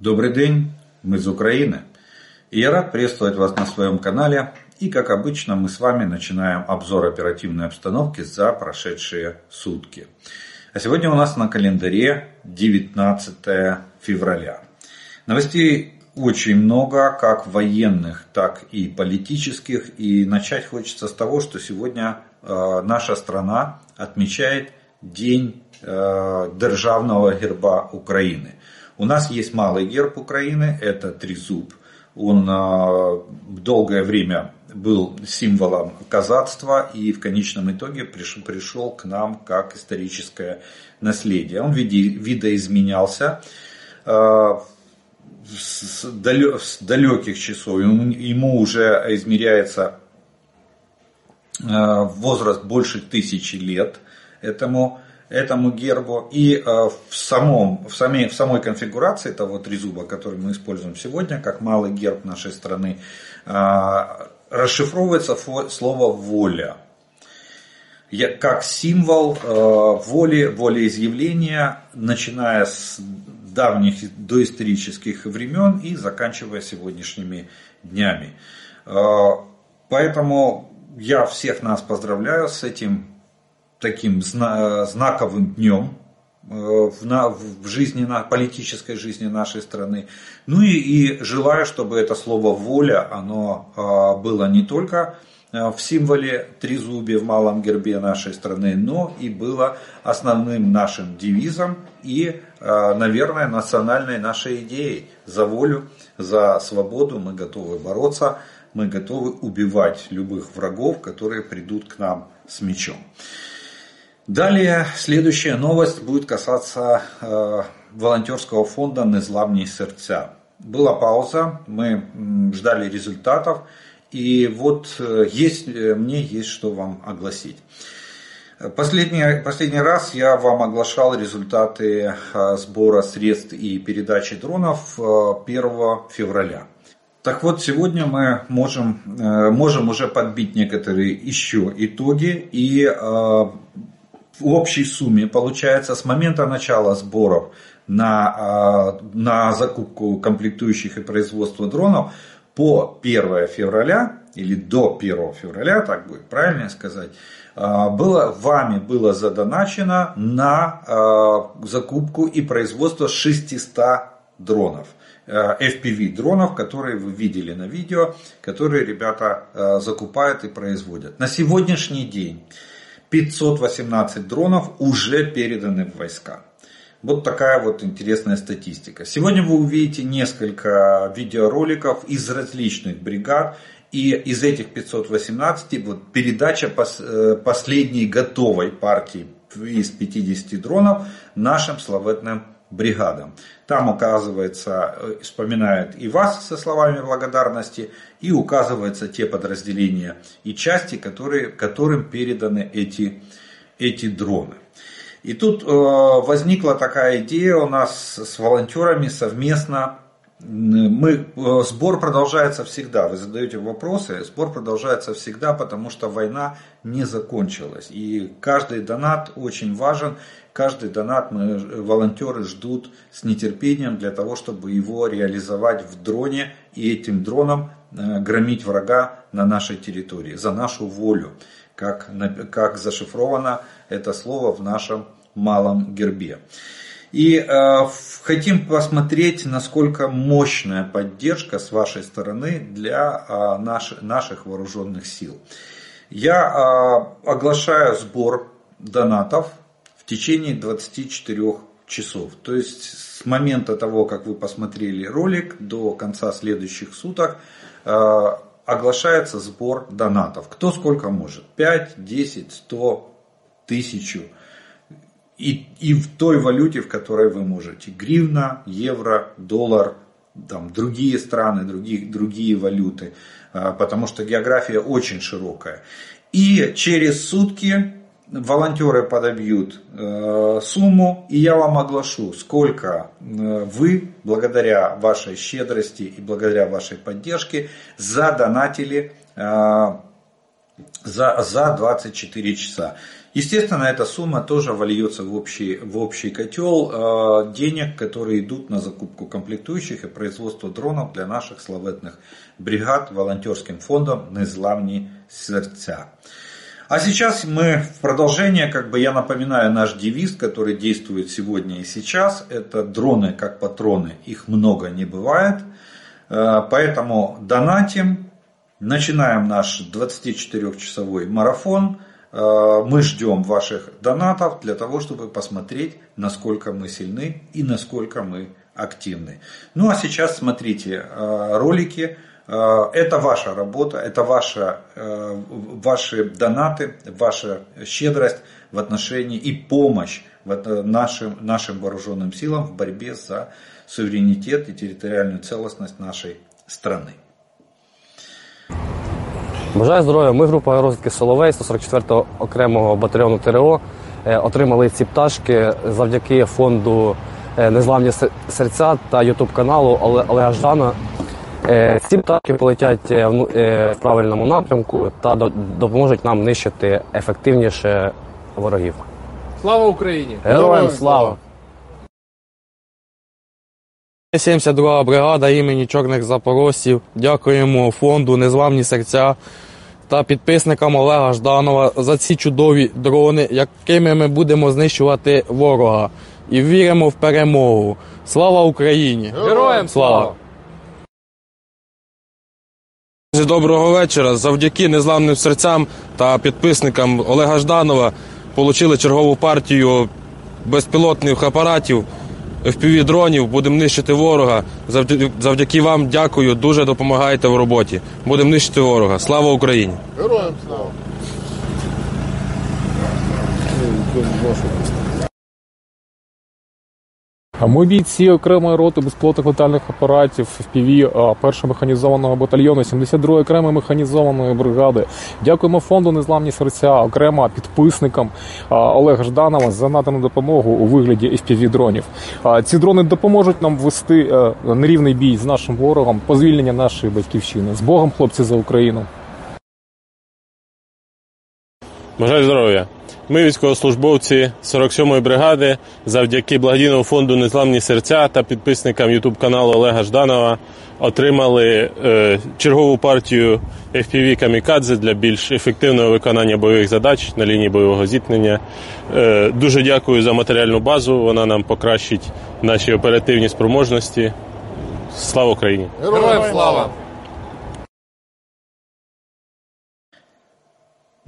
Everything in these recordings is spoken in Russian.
Добрый день, мы из Украины. И я рад приветствовать вас на своем канале. И как обычно мы с вами начинаем обзор оперативной обстановки за прошедшие сутки. А сегодня у нас на календаре 19 февраля. Новостей очень много, как военных, так и политических. И начать хочется с того, что сегодня э, наша страна отмечает День э, державного герба Украины. У нас есть малый герб Украины, это трезуб. Он а, долгое время был символом казацтва и в конечном итоге пришел, пришел к нам как историческое наследие. Он видоизменялся а, с далеких часов. Ему уже измеряется а, возраст больше тысячи лет этому этому гербу. И э, в, самом, в, самой, в самой конфигурации того трезуба, который мы используем сегодня, как малый герб нашей страны, э, расшифровывается слово «воля» как символ э, воли, волеизъявления, начиная с давних доисторических времен и заканчивая сегодняшними днями. Поэтому я всех нас поздравляю с этим таким знаковым днем э, в, на, в жизни, на политической жизни нашей страны. Ну и, и желаю, чтобы это слово воля, оно а, было не только э, в символе трезубия в малом гербе нашей страны, но и было основным нашим девизом и, э, наверное, национальной нашей идеей. За волю, за свободу мы готовы бороться, мы готовы убивать любых врагов, которые придут к нам с мечом. Далее следующая новость будет касаться э, волонтерского фонда «Незламні сердца». Была пауза, мы ждали результатов, и вот э, есть, э, мне есть что вам огласить. Последний, последний раз я вам оглашал результаты э, сбора средств и передачи дронов 1 февраля. Так вот, сегодня мы можем, можем уже подбить некоторые еще итоги и в общей сумме получается с момента начала сборов на, а, на закупку комплектующих и производство дронов по 1 февраля или до 1 февраля, так будет правильно сказать, а, было, вами было задоначено на а, закупку и производство 600 дронов. FPV дронов, которые вы видели на видео, которые ребята закупают и производят. На сегодняшний день 518 дронов уже переданы в войска. Вот такая вот интересная статистика. Сегодня вы увидите несколько видеороликов из различных бригад. И из этих 518 вот передача э, последней готовой партии из 50 дронов нашим славетным бригадам. Там, оказывается, э, вспоминают и вас со словами благодарности, и указываются те подразделения и части, которые, которым переданы эти, эти дроны. И тут э, возникла такая идея у нас с волонтерами совместно. Мы, э, сбор продолжается всегда. Вы задаете вопросы, сбор продолжается всегда, потому что война не закончилась. И каждый донат очень важен. Каждый донат мы, волонтеры ждут с нетерпением для того, чтобы его реализовать в дроне и этим дроном э, громить врага на нашей территории, за нашу волю, как, как зашифровано это слово в нашем малом гербе. И э, хотим посмотреть, насколько мощная поддержка с вашей стороны для э, наш, наших вооруженных сил. Я э, оглашаю сбор донатов течение 24 часов. То есть с момента того, как вы посмотрели ролик, до конца следующих суток э, оглашается сбор донатов. Кто сколько может. 5, 10, 100, 1000. И, и в той валюте, в которой вы можете. Гривна, евро, доллар, там, другие страны, другие, другие валюты. Э, потому что география очень широкая. И через сутки волонтеры подобьют э, сумму, и я вам оглашу, сколько э, вы, благодаря вашей щедрости и благодаря вашей поддержке, задонатили э, за, за 24 часа. Естественно, эта сумма тоже вольется в общий, в общий котел э, денег, которые идут на закупку комплектующих и производство дронов для наших славетных бригад волонтерским фондом «Незламні сердца». А сейчас мы в продолжение, как бы я напоминаю наш девиз, который действует сегодня и сейчас. Это дроны как патроны, их много не бывает. Э, поэтому донатим, начинаем наш 24-часовой марафон. Э, мы ждем ваших донатов для того, чтобы посмотреть, насколько мы сильны и насколько мы активны. Ну а сейчас смотрите э, ролики Э, это ваша работа, это ваша, ваши донаты, ваша щедрость в отношении и помощь нашим, нашим вооруженным силам в борьбе за суверенитет и территориальную целостность нашей страны. Бажаю здоров'я. Ми група розвідки Соловей 144-го окремого батальйону ТРО е, отримали ці пташки завдяки фонду е, Незламні серця та ютуб каналу Олега Ждана. Е, ці птахи полетять е, в правильному напрямку та допоможуть нам нищити ефективніше ворогів. Слава Україні! Героям слава! 72 бригада імені Чорних Запорожців. Дякуємо фонду Незламні серця та підписникам Олега Жданова за ці чудові дрони, якими ми будемо знищувати ворога. І віримо в перемогу. Слава Україні! Героям слава! Доброго вечора. Завдяки незламним серцям та підписникам Олега Жданова отримали чергову партію безпілотних апаратів, fpv дронів. Будемо нищити ворога. Завдяки вам дякую. Дуже допомагаєте в роботі. Будемо нищити ворога. Слава Україні! Героям слава! Ми бійці окремої роти безпілотних летальних апаратів FPV першого механізованого батальйону 72-ї окремої механізованої бригади. Дякуємо фонду Незламні серця, окремо підписникам Олега Жданова за надану допомогу у вигляді fpv дронів. Ці дрони допоможуть нам вести е, нерівний бій з нашим ворогом, по звільнення нашої батьківщини. З Богом, хлопці, за Україну. Бажаю здоров'я. Ми, військовослужбовці 47-ї бригади, завдяки благодійному фонду Незламні серця та підписникам Ютуб каналу Олега Жданова отримали е, чергову партію FPV Камікадзе для більш ефективного виконання бойових задач на лінії бойового зіткнення. Е, дуже дякую за матеріальну базу. Вона нам покращить наші оперативні спроможності. Слава Україні! Героям слава!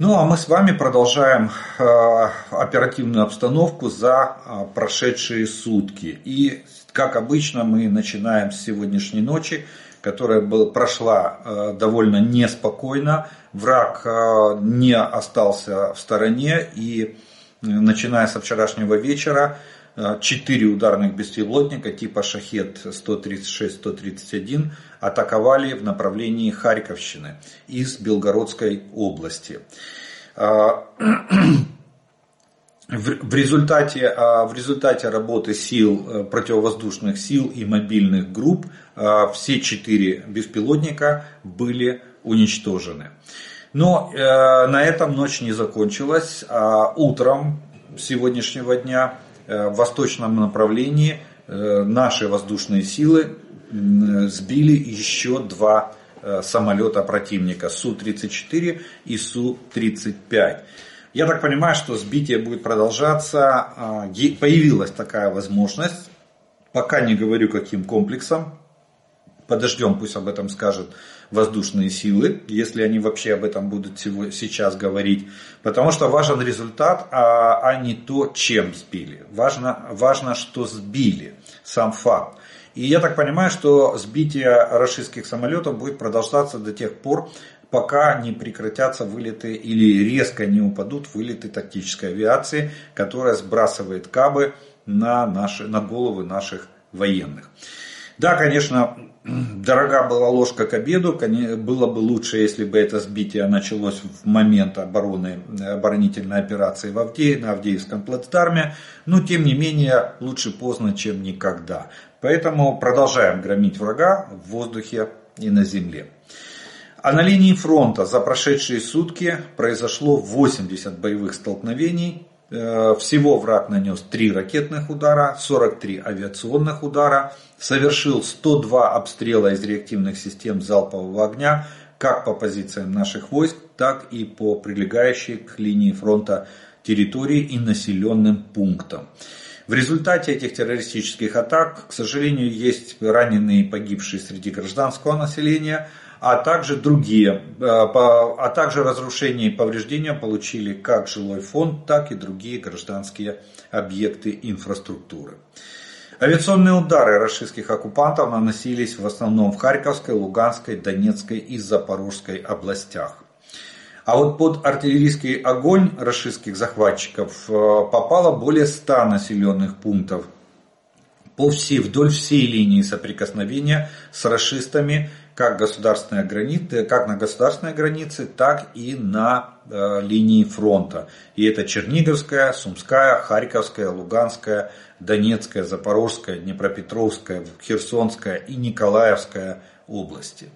Ну а мы с вами продолжаем э, оперативную обстановку за э, прошедшие сутки. И как обычно мы начинаем с сегодняшней ночи, которая был, прошла э, довольно неспокойно. Враг не остался в стороне и начиная со вчерашнего вечера четыре ударных беспилотника типа Шахет 136-131 атаковали в направлении Харьковщины из Белгородской области. А, в результате, а, в результате работы сил, э, противовоздушных сил и мобильных групп а, все четыре беспилотника были уничтожены. Но э, на этом ночь не закончилась. Утром сегодняшнего дня э, в восточном направлении наши воздушные силы сбили еще два э, самолета противника Су-34 и Су-35. Я так понимаю, что сбитие будет продолжаться. А, появилась такая возможность. Пока не говорю каким комплексом. Подождем, пусть об этом скажут воздушные силы, если они вообще об этом будут сейчас говорить. Потому что важен результат, а, а не то, чем сбили. Важно, важно, что сбили, сам факт. И я так понимаю, что сбитие российских самолетов будет продолжаться до тех пор, пока не прекратятся вылеты или резко не упадут вылеты тактической авиации, которая сбрасывает кабы на, наши, на головы наших военных. Да, конечно, дорога была ложка к обеду. Было бы лучше, если бы это сбитие началось в момент обороны, оборонительной операции в Авдее, на Авдеевском плацдарме. Но, тем не менее, лучше поздно, чем никогда. Поэтому продолжаем громить врага в воздухе и на земле. А на линии фронта за прошедшие сутки произошло 80 боевых столкновений. Э, всего враг нанес 3 ракетных удара, 43 авиационных удара, совершил 102 обстрела из реактивных систем залпового огня, как по позициям наших войск, так и по прилегающей к линии фронта территории и населенным пунктам. В результате этих террористических атак, к сожалению, есть раненые и погибшие среди гражданского населения, а также другие, э, а также разрушения и повреждения получили как жилой фонд, так и другие гражданские объекты инфраструктуры. Авиационные удары российских оккупантов наносились в основном в Харьковской, Луганской, Донецкой и Запорожской областях. А вот под артиллерийский огонь российских захватчиков э, попало более 100 населенных пунктов по всей, вдоль всей линии соприкосновения с расистами как, государственная граница, как на государственной границе, так и на э, линии фронта. И это Черниговская, Сумская, Харьковская, Луганская, Донецкая, Запорожская, Днепропетровская, Херсонская и Николаевская области.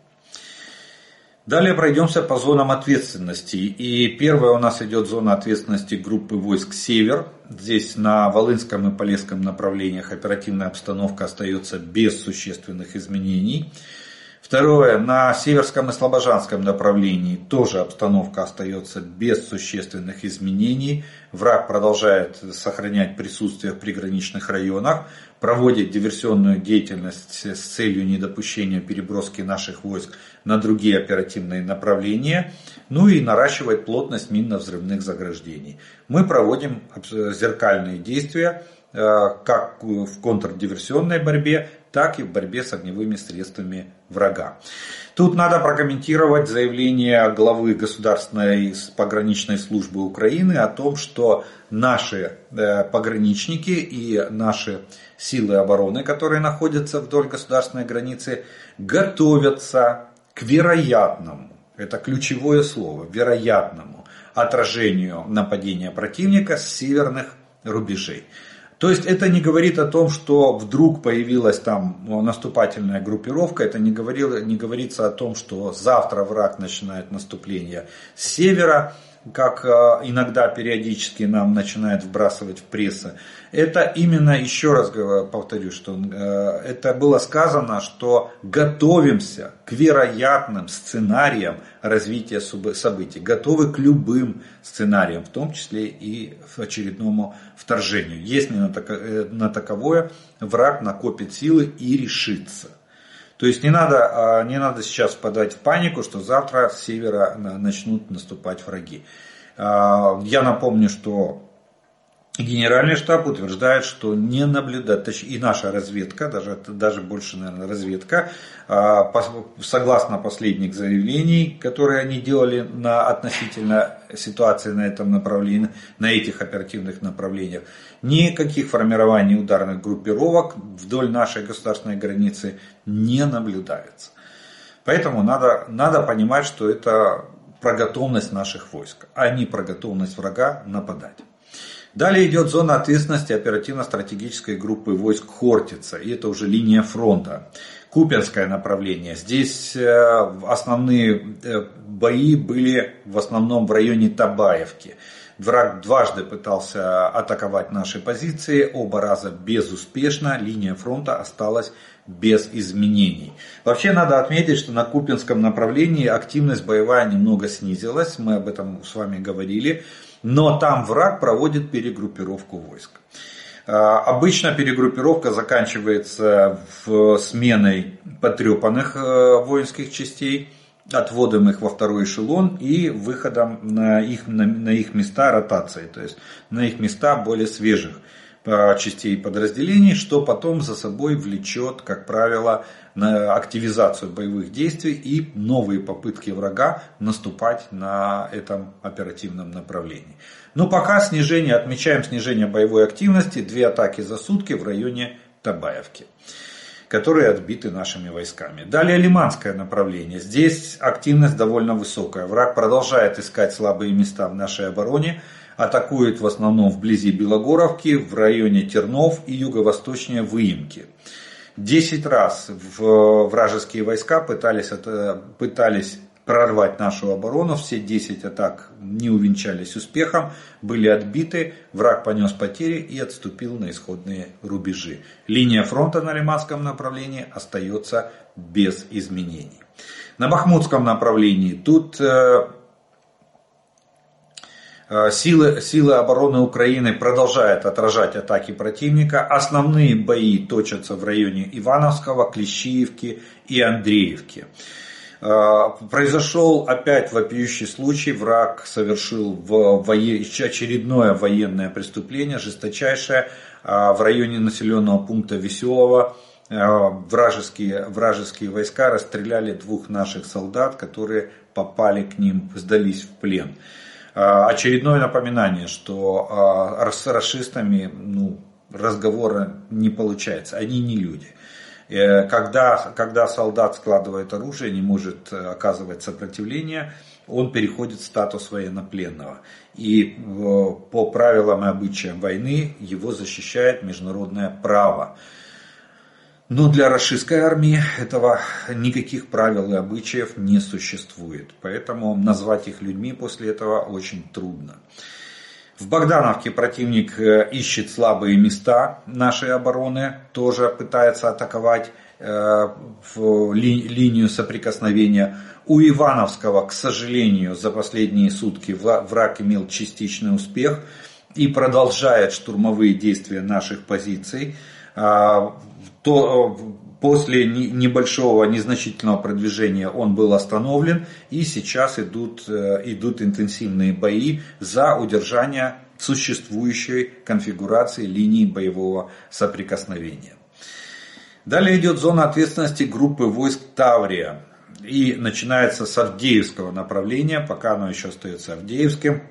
Далее пройдемся по зонам ответственности. И первая у нас идет зона ответственности группы войск «Север». Здесь на Волынском и Полесском направлениях оперативная обстановка остается без существенных изменений. Второе, на Северском и Слобожанском направлении тоже обстановка остается без существенных изменений. Враг продолжает сохранять присутствие в приграничных районах, проводит диверсионную деятельность с целью недопущения переброски наших войск на другие оперативные направления, ну и наращивает плотность минно-взрывных заграждений. Мы проводим зеркальные действия э, как в контрдиверсионной борьбе, так и в борьбе с огневыми средствами врага. Тут надо прокомментировать заявление главы Государственной пограничной службы Украины о том, что наши э, пограничники и наши силы обороны, которые находятся вдоль государственной границы, готовятся к вероятному, это ключевое слово, вероятному отражению нападения противника с северных рубежей. То есть это не говорит о том, что вдруг появилась там наступательная группировка, это не, говорило, не говорится о том, что завтра враг начинает наступление с севера, как э, иногда периодически нам начинает вбрасывать в пресса. Это именно, еще раз повторю, что э, это было сказано, что готовимся к вероятным сценариям развития событий, готовы к любым сценариям, в том числе и к очередному вторжению. Если на э, таковое враг накопит силы и решится. То есть не надо, а, не надо сейчас впадать в панику, что завтра с севера начнут наступать враги. А, я напомню, что Генеральный штаб утверждает, что не наблюдает, и наша разведка, даже, даже больше, наверное, разведка, а, согласно последних заявлений, которые они делали на относительно ситуации на этом направлении, на этих оперативных направлениях, никаких формирований ударных группировок вдоль нашей государственной границы не наблюдается. Поэтому надо, надо понимать, что это про готовность наших войск, а не про готовность врага нападать. Далее идет зона ответственности оперативно-стратегической группы войск Хортица, и это уже линия фронта. Купинское направление. Здесь э, основные э, бои были в основном в районе Табаевки. Враг дважды пытался атаковать наши позиции, оба раза безуспешно, линия фронта осталась без изменений. Вообще надо отметить, что на Купинском направлении активность боевая немного снизилась, мы об этом с вами говорили но там враг проводит перегруппировку войск. А, обычно перегруппировка заканчивается в сменой потрепанных э, воинских частей, отводом их во второй эшелон и выходом на их, на, на их места ротации, то есть на их места более свежих частей подразделений, что потом за собой влечет, как правило, на активизацию боевых действий и новые попытки врага наступать на этом оперативном направлении. Но пока снижение, отмечаем снижение боевой активности, две атаки за сутки в районе Табаевки которые отбиты нашими войсками. Далее Лиманское направление. Здесь активность довольно высокая. Враг продолжает искать слабые места в нашей обороне атакует в основном вблизи Белогоровки, в районе Тернов и юго-восточнее Выемки. Десять раз вражеские войска пытались, пытались прорвать нашу оборону. Все 10 атак не увенчались успехом, были отбиты, враг понес потери и отступил на исходные рубежи. Линия фронта на Лиманском направлении остается без изменений. На Бахмутском направлении тут э, э, Силы, силы обороны Украины продолжают отражать атаки противника. Основные бои точатся в районе Ивановского, Клещиевки и Андреевки. Э, произошел опять вопиющий случай. Враг совершил в вое... очередное военное преступление, жесточайшее, в районе населенного пункта Веселого Э, вражеские, вражеские войска расстреляли двух наших солдат, которые попали к ним, сдались в плен. Э, очередное напоминание, что э, с расистами ну, разговора не получается, они не люди. Когда, когда солдат складывает оружие, не может оказывать сопротивление, он переходит в статус военнопленного. И по правилам и обычаям войны его защищает международное право. Но для российской армии этого никаких правил и обычаев не существует. Поэтому назвать их людьми после этого очень трудно. В Богдановке противник э, ищет слабые места нашей обороны, тоже пытается атаковать э, в линию соприкосновения. У Ивановского, к сожалению, за последние сутки враг имел частичный успех и продолжает штурмовые действия наших позиций. То э, после небольшого, незначительного продвижения он был остановлен, и сейчас идут, э, идут интенсивные бои за удержание существующей конфигурации линии боевого соприкосновения. Далее идет зона ответственности группы войск Таврия. И начинается с Авдеевского направления, пока оно еще остается Авдеевским.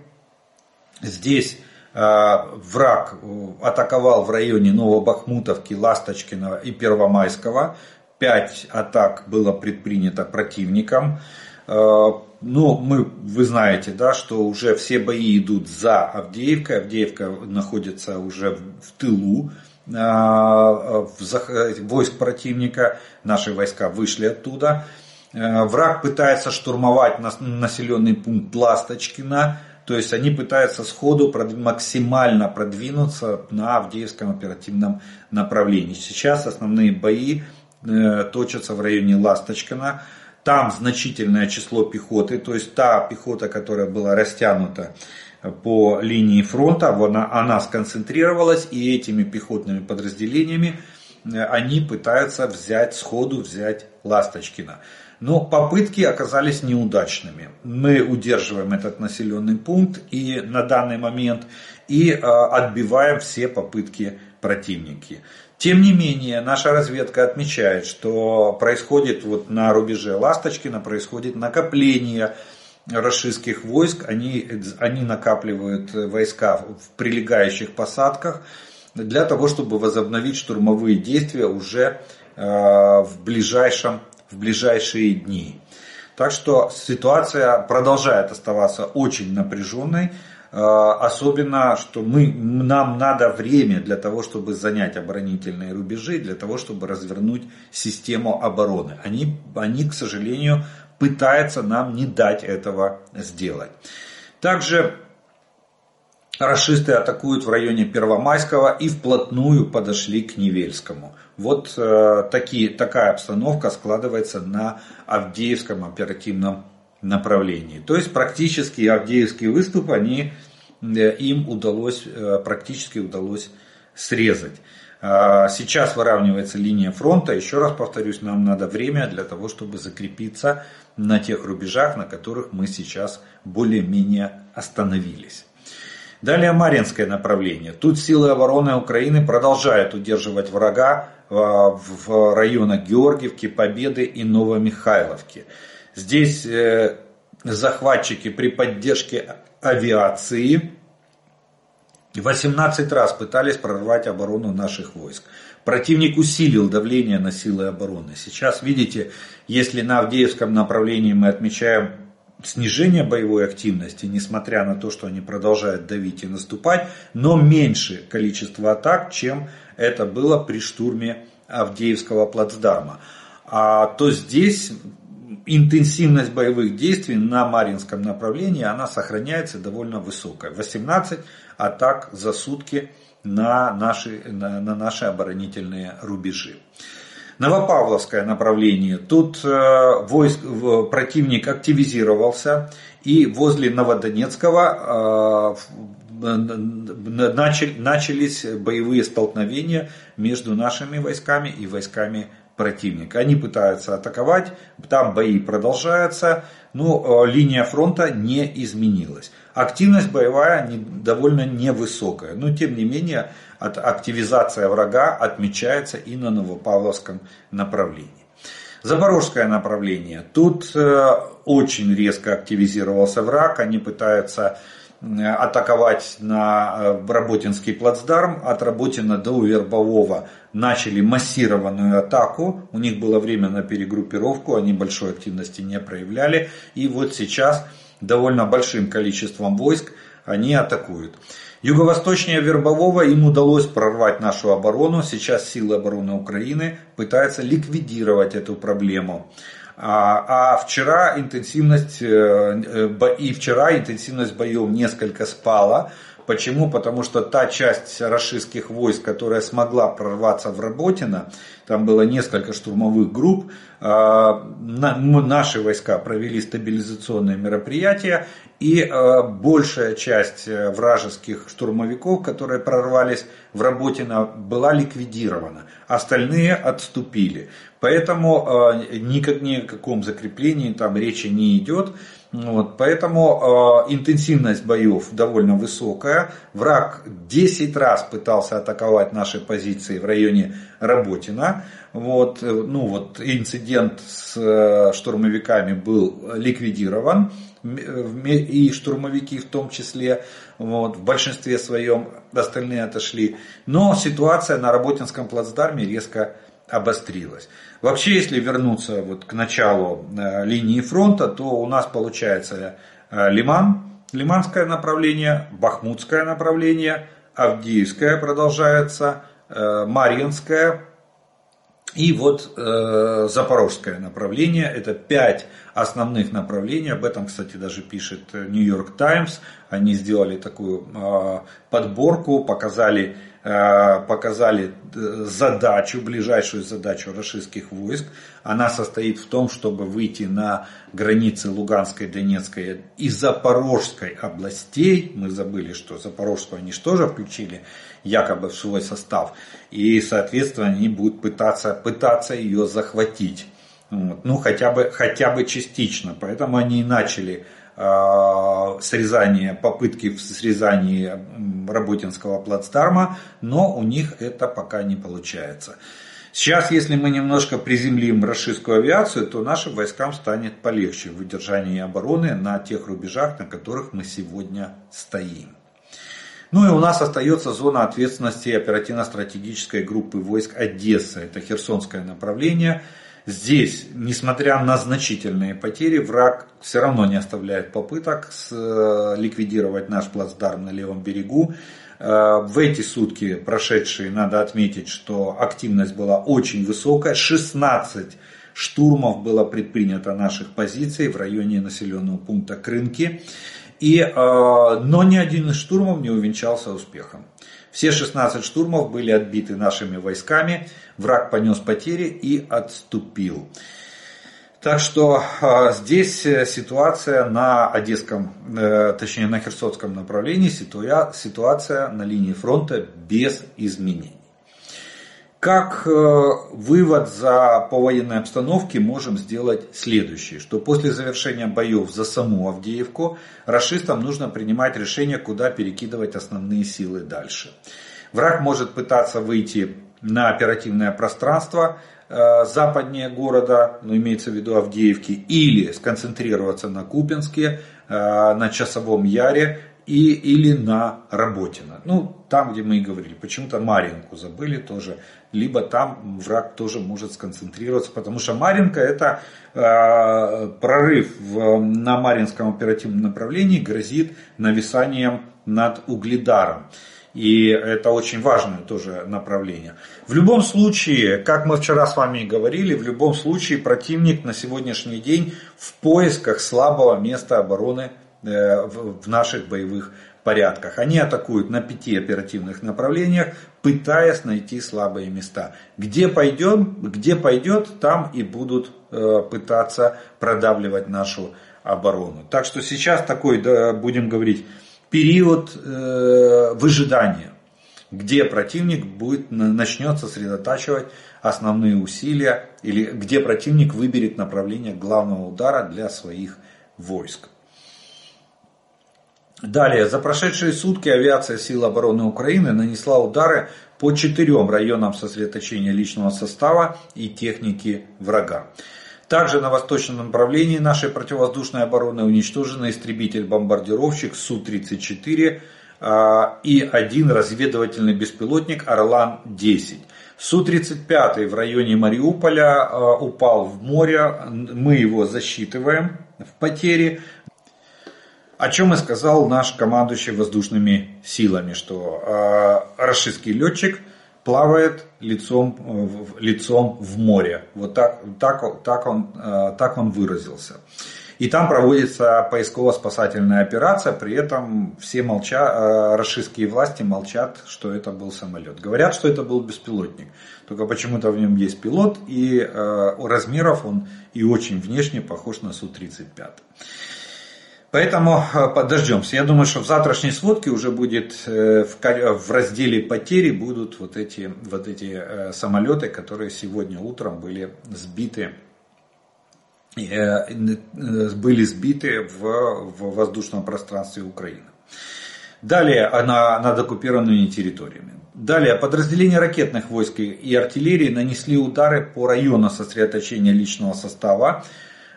Здесь враг э, атаковал в районе Новобахмутовки, Ласточкина и Первомайского. Пять атак было предпринято противником. Э, ну, мы, вы знаете, да, что уже все бои идут за Авдеевкой. Авдеевка находится уже в тылу войск противника. Наши войска вышли оттуда. Враг пытается штурмовать населенный пункт Ласточкина. То есть они пытаются сходу максимально продвинуться на Авдеевском оперативном направлении. Сейчас основные бои э, точатся в районе Ласточкина. Там значительное число пехоты, то есть та пехота, которая была растянута по линии фронта, она, она сконцентрировалась и этими пехотными подразделениями э, они пытаются взять сходу, взять Ласточкина. Но попытки оказались неудачными. Мы удерживаем этот населенный пункт и на данный момент и э, отбиваем все попытки противники. Тем не менее, наша разведка отмечает, что происходит вот на рубеже Ласточкина, происходит накопление российских войск, они, они накапливают войска в прилегающих посадках для того, чтобы возобновить штурмовые действия уже э, в ближайшем в ближайшие дни. Так что ситуация продолжает оставаться очень напряженной, э, особенно, что мы, нам надо время для того, чтобы занять оборонительные рубежи, для того, чтобы развернуть систему обороны. Они, они к сожалению, пытаются нам не дать этого сделать. Также Рашисты атакуют в районе Первомайского и вплотную подошли к Невельскому. Вот э, такие, такая обстановка складывается на Авдеевском оперативном направлении. То есть практически Авдеевский выступ они, э, им удалось, э, практически удалось срезать. Э, сейчас выравнивается линия фронта. Еще раз повторюсь, нам надо время для того, чтобы закрепиться на тех рубежах, на которых мы сейчас более-менее остановились. Далее Маринское направление. Тут силы обороны Украины продолжают удерживать врага в районах Георгиевки, Победы и Новомихайловки. Здесь э, захватчики при поддержке авиации 18 раз пытались прорвать оборону наших войск. Противник усилил давление на силы обороны. Сейчас, видите, если на Авдеевском направлении мы отмечаем снижение боевой активности, несмотря на то, что они продолжают давить и наступать, но меньше количество атак, чем это было при штурме Авдеевского плацдарма. А то здесь интенсивность боевых действий на Маринском направлении, она сохраняется довольно высокая. 18 атак за сутки на наши, на, на наши оборонительные рубежи. Новопавловское направление. Тут э, войск, противник активизировался и возле Новодонецкого э, начали, начались боевые столкновения между нашими войсками и войсками противника. Они пытаются атаковать, там бои продолжаются, но э, линия фронта не изменилась. Активность боевая довольно невысокая, но тем не менее активизация врага отмечается и на Новопавловском направлении. Запорожское направление. Тут э, очень резко активизировался враг, они пытаются атаковать на э, Работинский плацдарм. От Работина до Вербового начали массированную атаку. У них было время на перегруппировку, они большой активности не проявляли. И вот сейчас довольно большим количеством войск они атакуют. Юго-восточнее Вербового им удалось прорвать нашу оборону. Сейчас силы обороны Украины пытаются ликвидировать эту проблему. А, а вчера интенсивность э, э, и вчера интенсивность боев несколько спала. Почему? Потому что та часть российских войск, которая смогла прорваться в Работино, там было несколько штурмовых групп, а, наши войска провели стабилизационные мероприятия, и а, большая часть э, вражеских штурмовиков, которые прорвались в Работино, была ликвидирована. Остальные отступили. Поэтому никак, ни о каком закреплении там речи не идет. Вот, поэтому э, интенсивность боев довольно высокая. Враг 10 раз пытался атаковать наши позиции в районе Работина. Вот, э, ну вот, инцидент с э, штурмовиками был ликвидирован. И штурмовики в том числе. Вот, в большинстве своем остальные отошли. Но ситуация на Работинском плацдарме резко обострилась. Вообще, если вернуться вот к началу э, линии фронта, то у нас получается э, Лиман, Лиманское направление, Бахмутское направление, Авдеевское продолжается, э, Марьинское и вот Запорожское направление. Это пять основных направлений. Об этом, кстати, даже пишет Нью-Йорк Таймс. Они сделали такую э, подборку, показали Э, показали э, задачу, ближайшую задачу российских войск. Она состоит в том, чтобы выйти на границы Луганской, Донецкой и Запорожской областей. Мы забыли, что Запорожскую они же тоже включили якобы в свой состав. И, соответственно, они будут пытаться, пытаться ее захватить. Вот. Ну, хотя бы, хотя бы частично. Поэтому они и начали Э, срезание, попытки в срезании Работинского плацдарма, но у них это пока не получается. Сейчас, если мы немножко приземлим российскую авиацию, то нашим войскам станет полегче в выдержании обороны на тех рубежах, на которых мы сегодня стоим. Ну и у нас остается зона ответственности оперативно-стратегической группы войск Одесса. Это Херсонское направление – Здесь, несмотря на значительные потери, враг все равно не оставляет попыток э, ликвидировать наш плацдарм на левом берегу. Э, в эти сутки прошедшие, надо отметить, что активность была очень высокая. 16 штурмов было предпринято наших позиций в районе населенного пункта Крынки. И, э, но ни один из штурмов не увенчался успехом. Все 16 штурмов были отбиты нашими войсками, враг понес потери и отступил. Так что э, здесь ситуация на Одесском, э, точнее на Херсонском направлении, ситуа, ситуация на линии фронта без изменений. Как э, вывод за по военной обстановке можем сделать следующее, что после завершения боев за саму Авдеевку расистам нужно принимать решение, куда перекидывать основные силы дальше. Враг может пытаться выйти на оперативное пространство э, западнее города, ну, имеется в виду Авдеевки, или сконцентрироваться на Купинске, э, на Часовом Яре и, или на Работино. Ну, там, где мы и говорили, почему-то Маринку забыли тоже, либо там враг тоже может сконцентрироваться, потому что Маринка это э, прорыв в, на Маринском оперативном направлении грозит нависанием над Угледаром. И это очень важное тоже направление. В любом случае, как мы вчера с вами и говорили, в любом случае противник на сегодняшний день в поисках слабого места обороны в наших боевых порядках. Они атакуют на пяти оперативных направлениях, пытаясь найти слабые места. Где пойдем, где пойдет, там и будут э, пытаться продавливать нашу оборону. Так что сейчас такой, да, будем говорить, период э, выжидания, где противник будет, начнет сосредотачивать основные усилия, или где противник выберет направление главного удара для своих войск. Далее, за прошедшие сутки авиация сил обороны Украины нанесла удары по четырем районам сосредоточения личного состава и техники врага. Также на восточном направлении нашей противовоздушной обороны уничтожен истребитель-бомбардировщик Су-34 а, и один разведывательный беспилотник Орлан-10. Су-35 в районе Мариуполя а, упал в море, мы его засчитываем в потери. О чем и сказал наш командующий воздушными силами, что э, российский летчик – плавает лицом, э, лицом в море. Вот так, так, так, он, э, так он выразился. И там проводится поисково-спасательная операция, при этом все молчат, э, российские власти молчат, что это был самолет. Говорят, что это был беспилотник, только почему-то в нем есть пилот, и размеров он и очень внешне похож на Су-35. Поэтому э, подождемся. Я думаю, что в завтрашней сводке уже будет э, в разделе потери будут вот эти, вот эти э, самолеты, которые сегодня утром были сбиты были сбиты в, в воздушном пространстве Украины. Далее на, над оккупированными территориями. Далее подразделения ракетных войск и артиллерии нанесли удары по району сосредоточения личного состава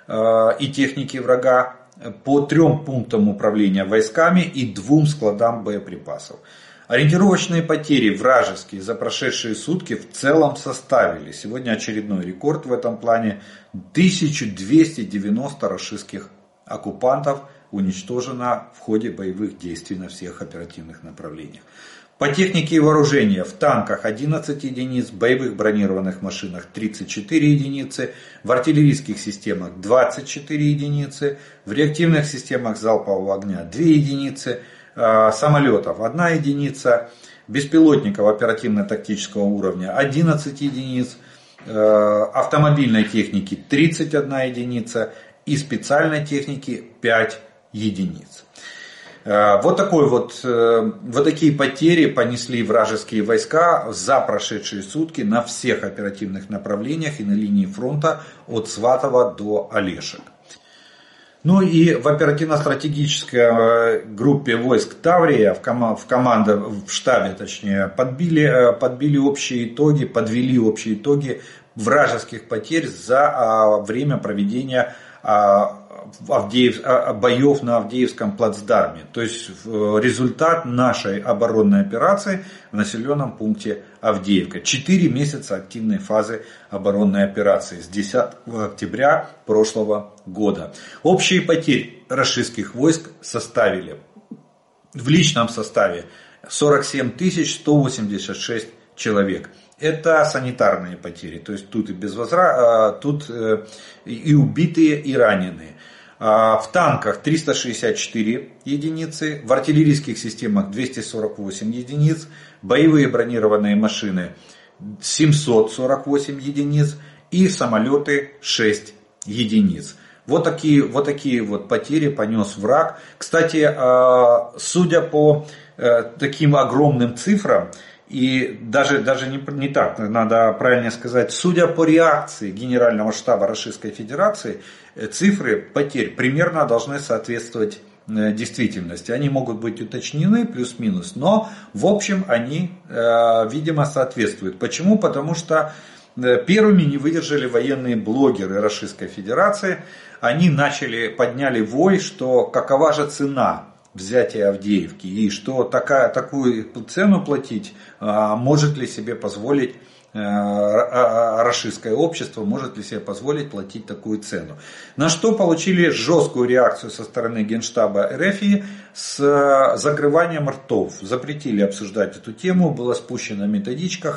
э, и техники врага по трем пунктам управления войсками и двум складам боеприпасов. Ориентировочные потери вражеские за прошедшие сутки в целом составили, сегодня очередной рекорд в этом плане, 1290 рашистских оккупантов уничтожено в ходе боевых действий на всех оперативных направлениях. По технике и вооружения в танках 11 единиц, боевых бронированных машинах 34 единицы, в артиллерийских системах 24 единицы, в реактивных системах залпового огня 2 единицы, а, самолетов 1 единица, беспилотников оперативно-тактического уровня 11 единиц, а, автомобильной техники 31 единица и специальной техники 5 единиц. Э, вот, такой вот, э, вот такие потери понесли вражеские войска за прошедшие сутки на всех оперативных направлениях и на линии фронта от Сватова до Олешек. Ну и в оперативно-стратегической э, группе войск Таврия, в, ком- в команде, в штабе точнее, подбили, подбили общие итоги, подвели общие итоги вражеских потерь за а, время проведения а, Авдеев, а, боев на Авдеевском плацдарме. То есть результат нашей оборонной операции в населенном пункте Авдеевка. Четыре месяца активной фазы оборонной операции с 10 октября прошлого года. Общие потери российских войск составили в личном составе 47 186 человек. Это санитарные потери, то есть тут и без возра, тут э, и убитые, и раненые. А, в танках 364 единицы, в артиллерийских системах 248 единиц, боевые бронированные машины 748 единиц и самолеты 6 единиц. Вот такие, вот такие вот потери понес враг. Кстати, а, судя по э, таким огромным цифрам, и даже, даже не, не так, надо правильно сказать, судя по реакции Генерального штаба Российской Федерации, э, цифры потерь примерно должны соответствовать э, действительности. Они могут быть уточнены плюс-минус, но в общем они, э, видимо, соответствуют. Почему? Потому что первыми не выдержали военные блогеры Российской Федерации. Они начали, подняли вой, что какова же цена взятия Авдеевки и что такая, такую цену платить а, может ли себе позволить российское общество может ли себе позволить платить такую цену. На что получили жесткую реакцию со стороны Генштаба РФ с закрыванием ртов. Запретили обсуждать эту тему, была спущена методичка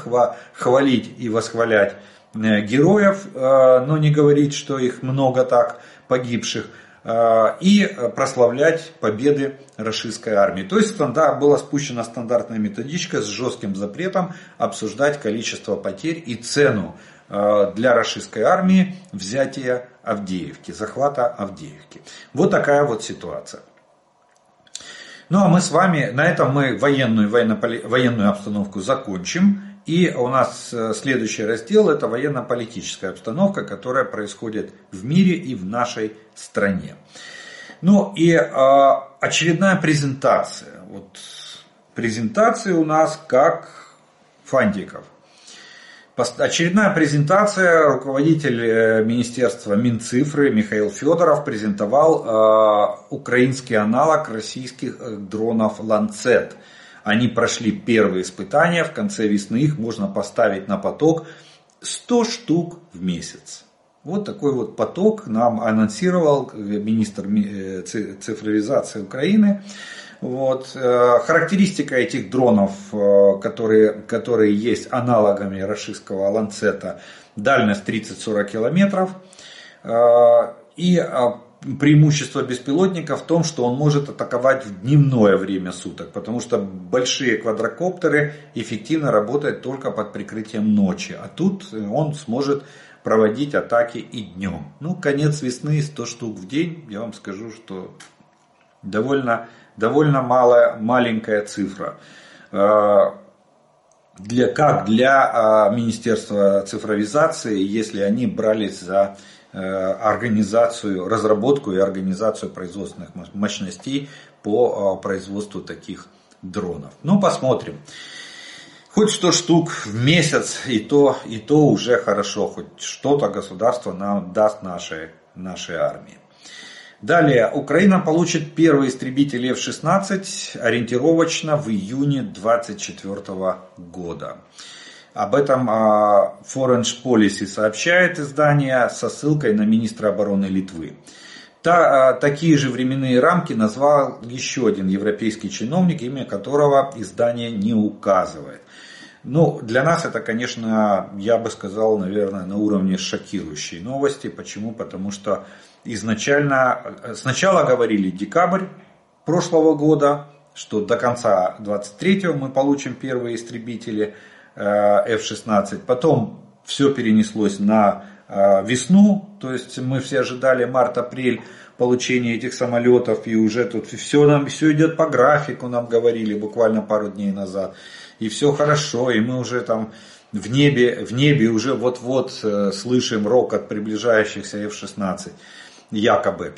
хвалить и восхвалять героев, но не говорить, что их много так погибших. Э, и прославлять победы российской армии. То есть была спущена стандартная методичка с жестким запретом обсуждать количество потерь и цену э, для российской армии взятия Авдеевки, захвата Авдеевки. Вот такая вот ситуация. Ну а мы с вами, на этом мы военную, военную обстановку закончим. И у нас э, следующий раздел – это военно-политическая обстановка, которая происходит в мире и в нашей стране. Ну и э, очередная презентация. Вот презентация у нас как фантиков. Очередная презентация. Руководитель э, Министерства Минцифры Михаил Федоров презентовал э, украинский аналог российских э, дронов «Ланцет». Они прошли первые испытания, в конце весны их можно поставить на поток 100 штук в месяц. Вот такой вот поток нам анонсировал министр э, цифровизации Украины. Вот. Э, характеристика этих дронов, э, которые, которые есть аналогами российского ланцета, дальность 30-40 километров. И а, преимущество беспилотника в том, что он может атаковать в дневное время суток, потому что большие квадрокоптеры эффективно работают только под прикрытием ночи, а тут он сможет проводить атаки и днем. Ну, конец весны 100 штук в день, я вам скажу, что довольно, довольно малая, маленькая цифра. А, для, как для а, Министерства цифровизации, если они брались за Э, организацию, разработку и организацию производственных мощностей по э, производству таких дронов. Ну, посмотрим. Хоть 100 штук в месяц, и то, и то уже хорошо. Хоть что-то государство нам даст нашей, нашей армии. Далее, Украина получит первый истребитель F-16 ориентировочно в июне 2024 года. Об этом а, Foreign Policy сообщает издание со ссылкой на министра обороны Литвы. Та, а, такие же временные рамки назвал еще один европейский чиновник, имя которого издание не указывает. Ну, для нас это, конечно, я бы сказал, наверное, на уровне шокирующей новости. Почему? Потому что изначально, сначала говорили декабрь прошлого года, что до конца 23 мы получим первые истребители – Э, F-16. Потом все перенеслось на э, весну, то есть мы все ожидали март-апрель получения этих самолетов, и уже тут все, нам, все идет по графику, нам говорили буквально пару дней назад. И все хорошо, и мы уже там в небе, в небе уже вот-вот э, слышим рок от приближающихся F-16, якобы.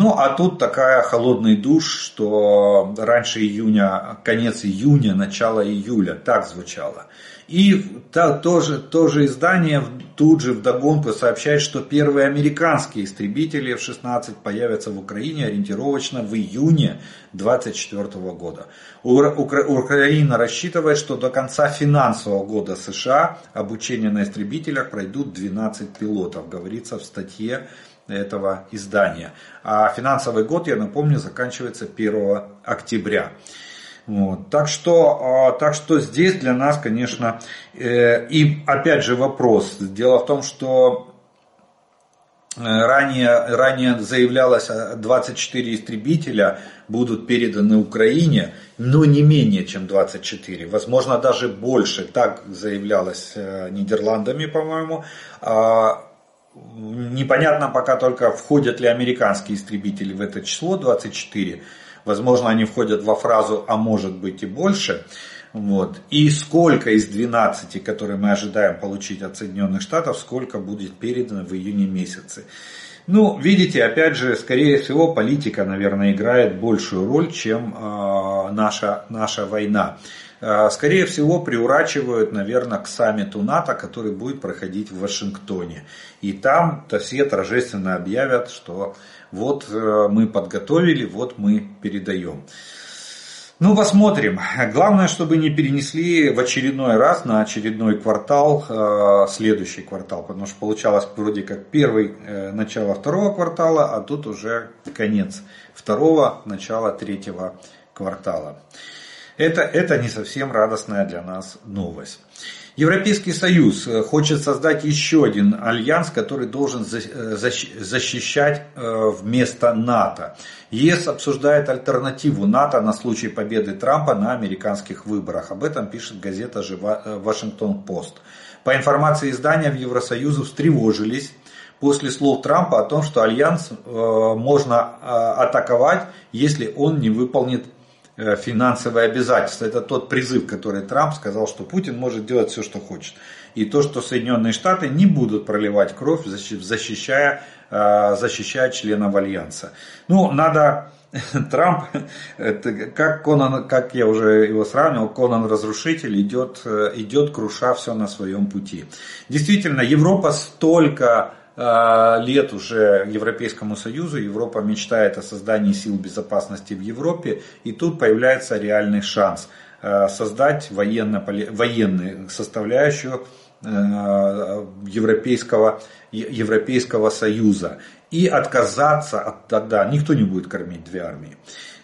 Ну, а тут такая холодный душ, что раньше июня, конец июня, начало июля, так звучало. И та, тоже, тоже издание тут же вдогонку сообщает, что первые американские истребители F-16 появятся в Украине ориентировочно в июне 2024 года. Украина рассчитывает, что до конца финансового года США обучение на истребителях пройдут 12 пилотов, говорится в статье этого издания. А финансовый год, я напомню, заканчивается 1 октября. Вот. Так, что, а, так что здесь для нас, конечно, э, и опять же вопрос. Дело в том, что э, ранее, ранее заявлялось 24 истребителя будут переданы Украине, но не менее чем 24, возможно даже больше, так заявлялось э, Нидерландами, по-моему. Непонятно пока только, входят ли американские истребители в это число 24. Возможно, они входят во фразу «а может быть и больше». Вот. И сколько из 12, которые мы ожидаем получить от Соединенных Штатов, сколько будет передано в июне месяце. Ну, видите, опять же, скорее всего, политика, наверное, играет большую роль, чем э, наша, наша война. Э, скорее всего, приурачивают, наверное, к саммиту НАТО, который будет проходить в Вашингтоне. И там-то все торжественно объявят, что вот э, мы подготовили, вот мы передаем. Ну, посмотрим. Главное, чтобы не перенесли в очередной раз на очередной квартал, э, следующий квартал, потому что получалось вроде как первый, э, начало второго квартала, а тут уже конец второго, начало третьего квартала. Это, это не совсем радостная для нас новость. Европейский Союз э, хочет создать еще один альянс, который должен э, защищать э, вместо НАТО. ЕС обсуждает альтернативу НАТО на случай победы Трампа на американских выборах. Об этом пишет газета «Вашингтон-Пост». По информации издания в Евросоюзу встревожились после слов Трампа о том, что альянс можно атаковать, если он не выполнит финансовые обязательства. Это тот призыв, который Трамп сказал, что Путин может делать все, что хочет. И то, что Соединенные Штаты не будут проливать кровь, защищая, э, защищая членов Альянса. Ну, надо Трамп, это как Конан, как я уже его сравнивал, Конан Разрушитель идет, э, идет круша все на своем пути. Действительно, Европа столько Э, лет уже Европейскому Союзу. Европа мечтает о создании сил безопасности в Европе. И тут появляется реальный шанс э, создать военно, военную составляющую э, Европейского, Европейского Союза. И отказаться от тогда, никто не будет кормить две армии.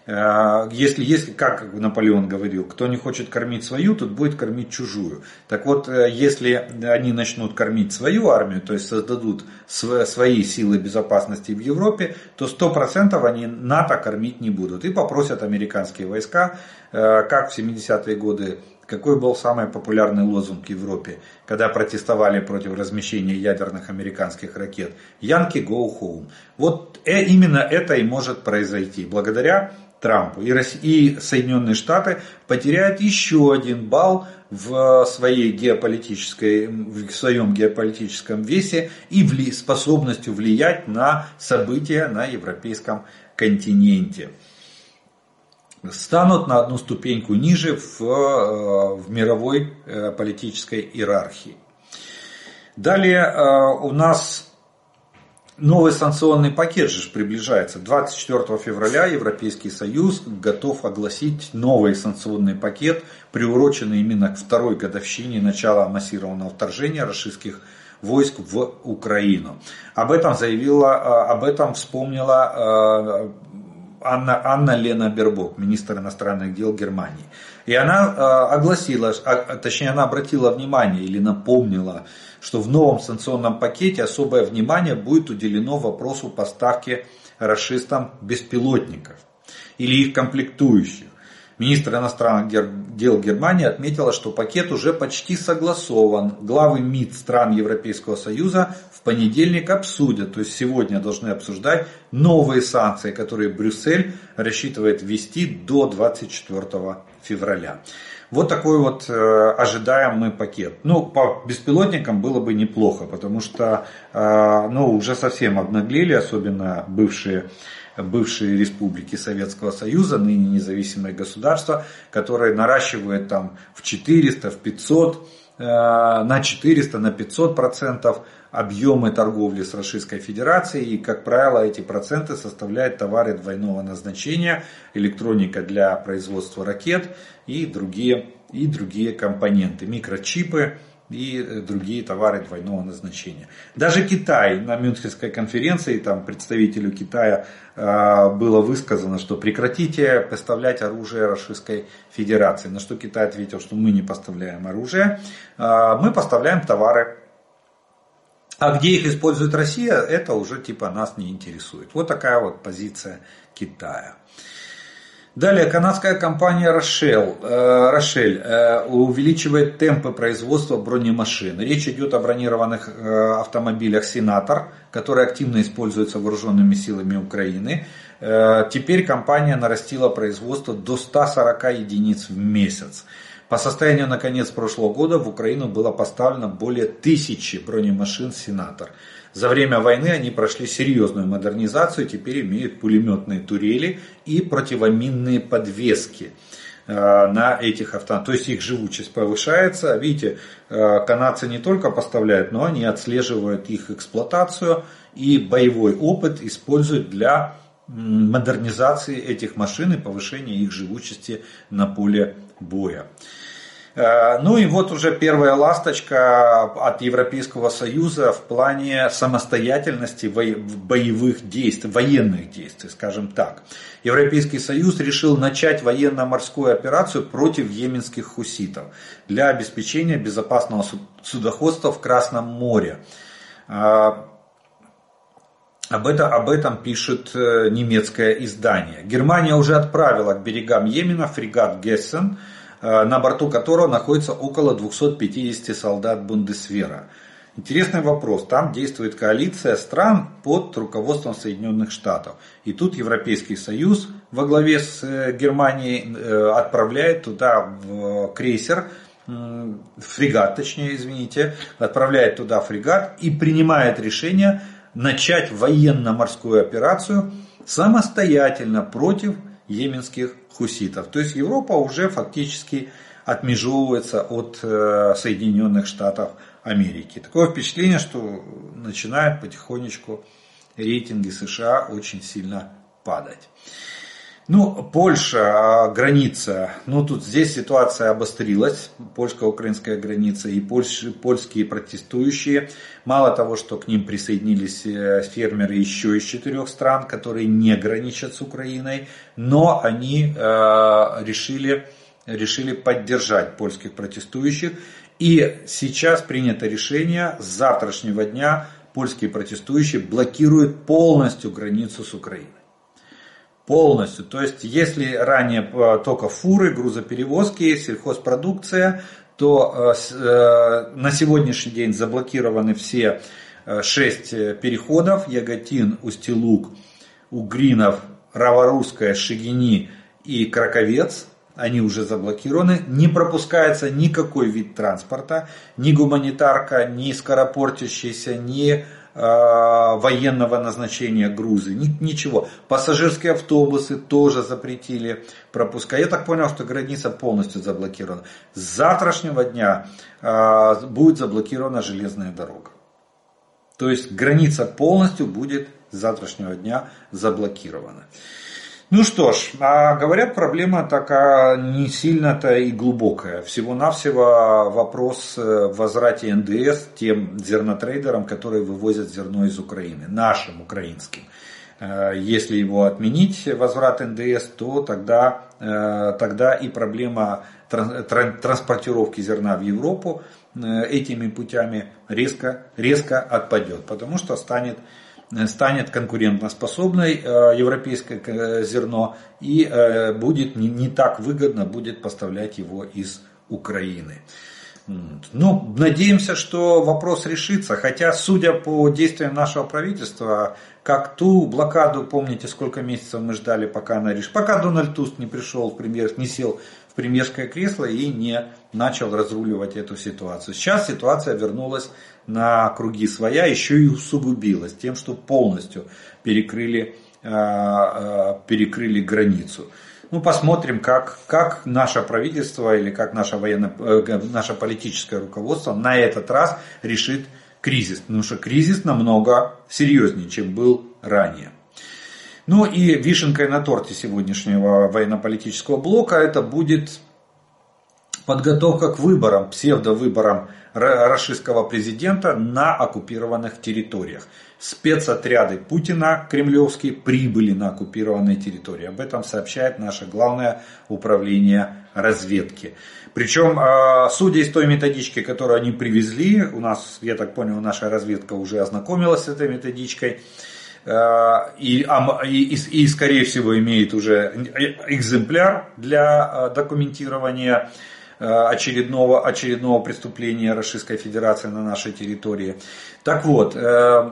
Э, если, если, как Наполеон говорил, кто не хочет кормить свою, тот будет кормить чужую. Так вот, э, если они начнут кормить свою армию, то есть создадут свои силы безопасности в Европе, то 100% они НАТО кормить не будут. И попросят американские войска, э, как в 70-е годы, какой был самый популярный лозунг в Европе, когда протестовали против размещения ядерных американских ракет? Янки go home. Вот именно это и может произойти. Благодаря Трампу. И, Россия, и Соединенные Штаты потеряют еще один балл в, своей геополитической, в своем геополитическом весе и вли, способностью влиять на события на европейском континенте. Станут на одну ступеньку ниже в, э, в мировой э, политической иерархии. Далее э, у нас Новый санкционный пакет же приближается. 24 февраля Европейский Союз готов огласить новый санкционный пакет, приуроченный именно к второй годовщине начала массированного вторжения российских войск в Украину. Об этом заявила, а, об этом вспомнила а, Анна, Анна Лена Бербок, министр иностранных дел Германии. И она а, огласила, точнее она обратила внимание или напомнила что в новом санкционном пакете особое внимание будет уделено вопросу поставки расистам беспилотников или их комплектующих. Министр иностранных дел Германии отметила, что пакет уже почти согласован. Главы МИД стран Европейского Союза понедельник обсудят, то есть сегодня должны обсуждать новые санкции, которые Брюссель рассчитывает ввести до 24 февраля. Вот такой вот э, ожидаемый пакет. Ну, по беспилотникам было бы неплохо, потому что э, ну, уже совсем обнаглели, особенно бывшие бывшие республики Советского Союза, ныне независимые государства, которые наращивают там в 400, в 500, э, на 400, на 500 процентов объемы торговли с Российской Федерацией. И, как правило, эти проценты составляют товары двойного назначения, электроника для производства ракет и другие, и другие компоненты, микрочипы и э, другие товары двойного назначения. Даже Китай на Мюнхенской конференции, там представителю Китая э, было высказано, что прекратите поставлять оружие Российской Федерации. На что Китай ответил, что мы не поставляем оружие, э, мы поставляем товары а где их использует Россия, это уже типа нас не интересует. Вот такая вот позиция Китая. Далее, канадская компания Рошель, э, Рошель э, увеличивает темпы производства бронемашин. Речь идет о бронированных э, автомобилях «Сенатор», которые активно используются вооруженными силами Украины. Теперь компания нарастила производство до 140 единиц в месяц. По состоянию на конец прошлого года в Украину было поставлено более тысячи бронемашин «Сенатор». За время войны они прошли серьезную модернизацию, теперь имеют пулеметные турели и противоминные подвески э, на этих автомобилях. То есть их живучесть повышается. Видите, э, канадцы не только поставляют, но они отслеживают их эксплуатацию и боевой опыт используют для модернизации этих машин и повышения их живучести на поле боя. Э, ну и вот уже первая ласточка от Европейского Союза в плане самостоятельности боевых действий, военных действий, скажем так. Европейский Союз решил начать военно-морскую операцию против йеменских хуситов для обеспечения безопасного судоходства в Красном море. Э, об этом, об этом пишет э, немецкое издание. Германия уже отправила к берегам Йемена фрегат Гессен, на борту которого находится около 250 солдат Бундесвера. Интересный вопрос. Там действует коалиция стран под руководством Соединенных Штатов. И тут Европейский Союз во главе с э, Германией э, отправляет туда крейсер, фрегат, точнее, извините, отправляет туда фрегат и принимает решение начать военно-морскую операцию самостоятельно против йеменских хуситов. То есть Европа уже фактически отмежевывается от э, Соединенных Штатов Америки. Такое впечатление, что начинают потихонечку рейтинги США очень сильно падать. Ну, Польша, а, граница. Ну, тут здесь ситуация обострилась. Польско-украинская граница и польш, польские протестующие. Мало того, что к ним присоединились э, фермеры еще из четырех стран, которые не граничат с Украиной, но они э, решили, решили поддержать польских протестующих. И сейчас принято решение с завтрашнего дня польские протестующие блокируют полностью границу с Украиной полностью. То есть, если ранее э, только фуры, грузоперевозки, сельхозпродукция, то э, э, на сегодняшний день заблокированы все шесть переходов. Яготин, Устилук, Угринов, Раворусская, Шигини и Краковец. Они уже заблокированы. Не пропускается никакой вид транспорта. Ни гуманитарка, ни скоропортящийся, ни военного назначения грузы, ничего. Пассажирские автобусы тоже запретили пропуска. Я так понял, что граница полностью заблокирована. С завтрашнего дня э, будет заблокирована железная дорога. То есть граница полностью будет с завтрашнего дня заблокирована. Ну что ж, а говорят, проблема такая не сильно-то и глубокая. Всего-навсего вопрос в возврате НДС тем зернотрейдерам, которые вывозят зерно из Украины, нашим украинским. Э, если его отменить, возврат НДС, то тогда, э, тогда и проблема транспортировки зерна в Европу э, этими путями резко, резко отпадет, потому что станет станет конкурентоспособной э, европейское э, зерно и э, будет не, так выгодно будет поставлять его из Украины. Ну, надеемся, что вопрос решится. Хотя, судя по действиям нашего правительства, как ту блокаду, помните, сколько месяцев мы ждали, пока она решит, пока Дональд Туст не пришел в премьер, не сел в премьерское кресло и не начал разруливать эту ситуацию. Сейчас ситуация вернулась на круги своя, еще и усугубилась тем, что полностью перекрыли, э, э, перекрыли границу. Ну, посмотрим, как, как наше правительство или как наше, военно, э, наше политическое руководство на этот раз решит кризис. Потому что кризис намного серьезнее, чем был ранее. Ну и вишенкой на торте сегодняшнего военно-политического блока это будет подготовка к выборам, псевдовыборам российского президента на оккупированных территориях. Спецотряды Путина кремлевские прибыли на оккупированные территории. Об этом сообщает наше главное управление разведки. Причем, а, судя из той методички, которую они привезли, у нас, я так понял, наша разведка уже ознакомилась с этой методичкой, а, и, и, и, скорее всего имеет уже экземпляр для а, документирования очередного, очередного преступления Российской Федерации на нашей территории. Так вот, э,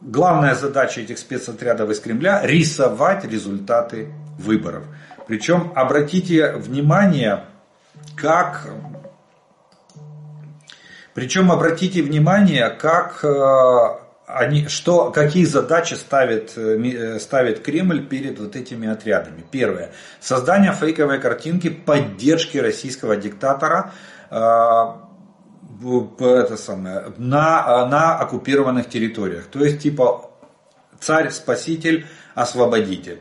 главная задача этих спецотрядов из Кремля – рисовать результаты выборов. Причем обратите внимание, как причем обратите внимание, как э, они, что, какие задачи ставит, э, э, ставит Кремль перед вот этими отрядами? Первое. Создание фейковой картинки поддержки российского диктатора э, это самое, на, на оккупированных территориях. То есть, типа, царь, спаситель, освободитель.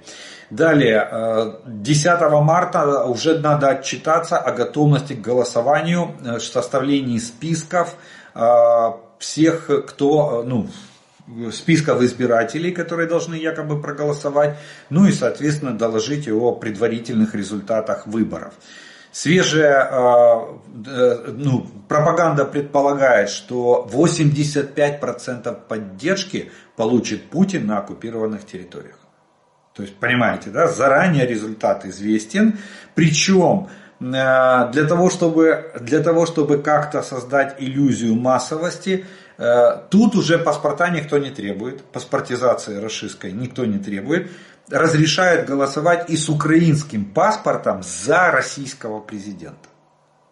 Далее, 10 марта уже надо отчитаться о готовности к голосованию, составлении списков всех, кто, ну, списков избирателей, которые должны якобы проголосовать, ну и, соответственно, доложить о предварительных результатах выборов. Свежая э, ну, пропаганда предполагает, что 85% поддержки получит Путин на оккупированных территориях. То есть, понимаете, да, заранее результат известен. Причем э, для того, чтобы, для того, чтобы как-то создать иллюзию массовости, Э, тут уже паспорта никто не требует, паспортизации расистской никто не требует. Разрешают голосовать и с украинским паспортом за российского президента.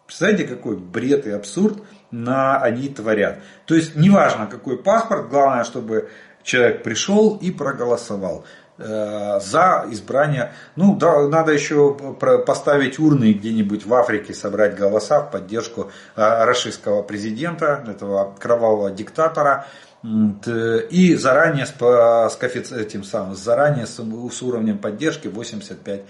Представляете, какой бред и абсурд на они творят. То есть неважно какой паспорт, главное, чтобы человек пришел и проголосовал. Э, за избрание. Ну, да, надо еще поставить урны где-нибудь в Африке, собрать голоса в поддержку э, российского президента, этого кровавого диктатора. И заранее с, с коэффициентом самым, заранее с, с уровнем поддержки 85%.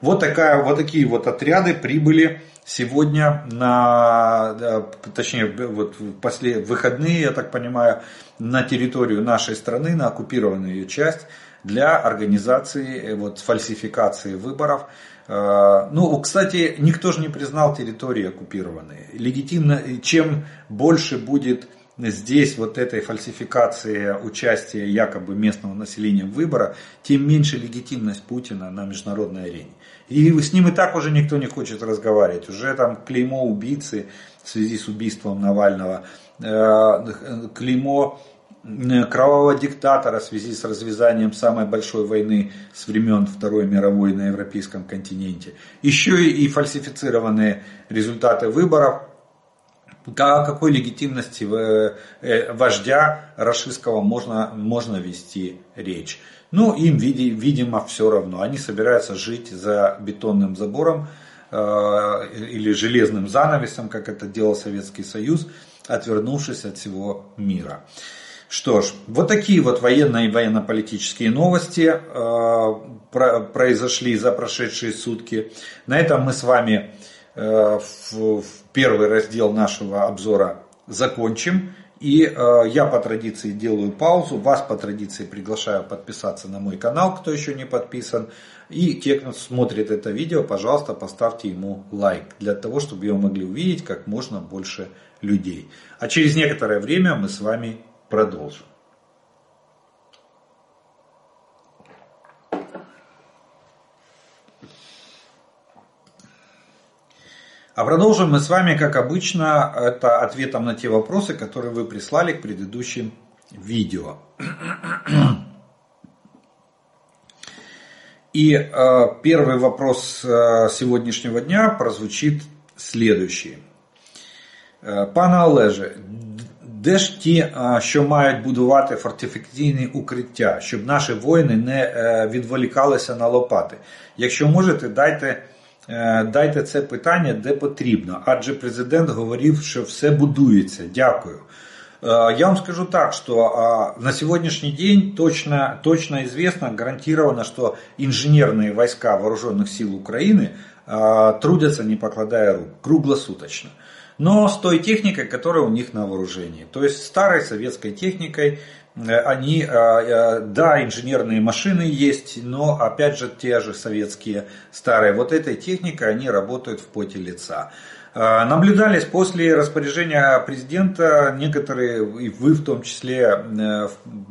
Вот, такая, вот такие вот отряды прибыли сегодня на, точнее, вот после, выходные, я так понимаю, на территорию нашей страны, на оккупированную ее часть, для организации э, вот, фальсификации выборов. Э, ну, кстати, никто же не признал территории оккупированные. Легитимно, чем больше будет здесь вот этой фальсификации участия якобы местного населения в выборах, тем меньше легитимность Путина на международной арене. И с ним и так уже никто не хочет разговаривать. Уже там клеймо убийцы в связи с убийством Навального, э, клеймо кровавого диктатора в связи с развязанием самой большой войны с времен Второй мировой на европейском континенте. Еще и фальсифицированные результаты выборов. О какой легитимности э, вождя расистского можно, можно вести речь? Ну, им, видимо, все равно. Они собираются жить за бетонным забором э, или железным занавесом, как это делал Советский Союз, отвернувшись от всего мира. Что ж, вот такие вот военные и военно-политические новости э, произошли за прошедшие сутки. На этом мы с вами э, в первый раздел нашего обзора закончим. И э, я по традиции делаю паузу, вас по традиции приглашаю подписаться на мой канал, кто еще не подписан. И те, кто смотрит это видео, пожалуйста, поставьте ему лайк, для того, чтобы его могли увидеть как можно больше людей. А через некоторое время мы с вами продолжим. А продолжим мы с вами, как обычно, это ответом на те вопросы, которые вы прислали к предыдущим видео. И э, первый вопрос э, сегодняшнего дня прозвучит следующий. Э, Пане Олеже, де ж ті, що мають будувати фортифікаційні укриття, щоб наші воїни не відволікалися на лопати? Якщо можете, дайте дайте це питання де потрібно. Адже президент говорив, що все будується. Дякую. Я вам скажу так, что на сегодняшний день точно, точно известно, гарантировано, что инженерные войска вооруженных сил Украины трудятся не покладая рук, круглосуточно но с той техникой, которая у них на вооружении. То есть старой советской техникой э, они, э, э, да, инженерные машины есть, но опять же те же советские старые. Вот этой техникой они работают в поте лица. Наблюдались после распоряжения президента, некоторые, и вы в том числе,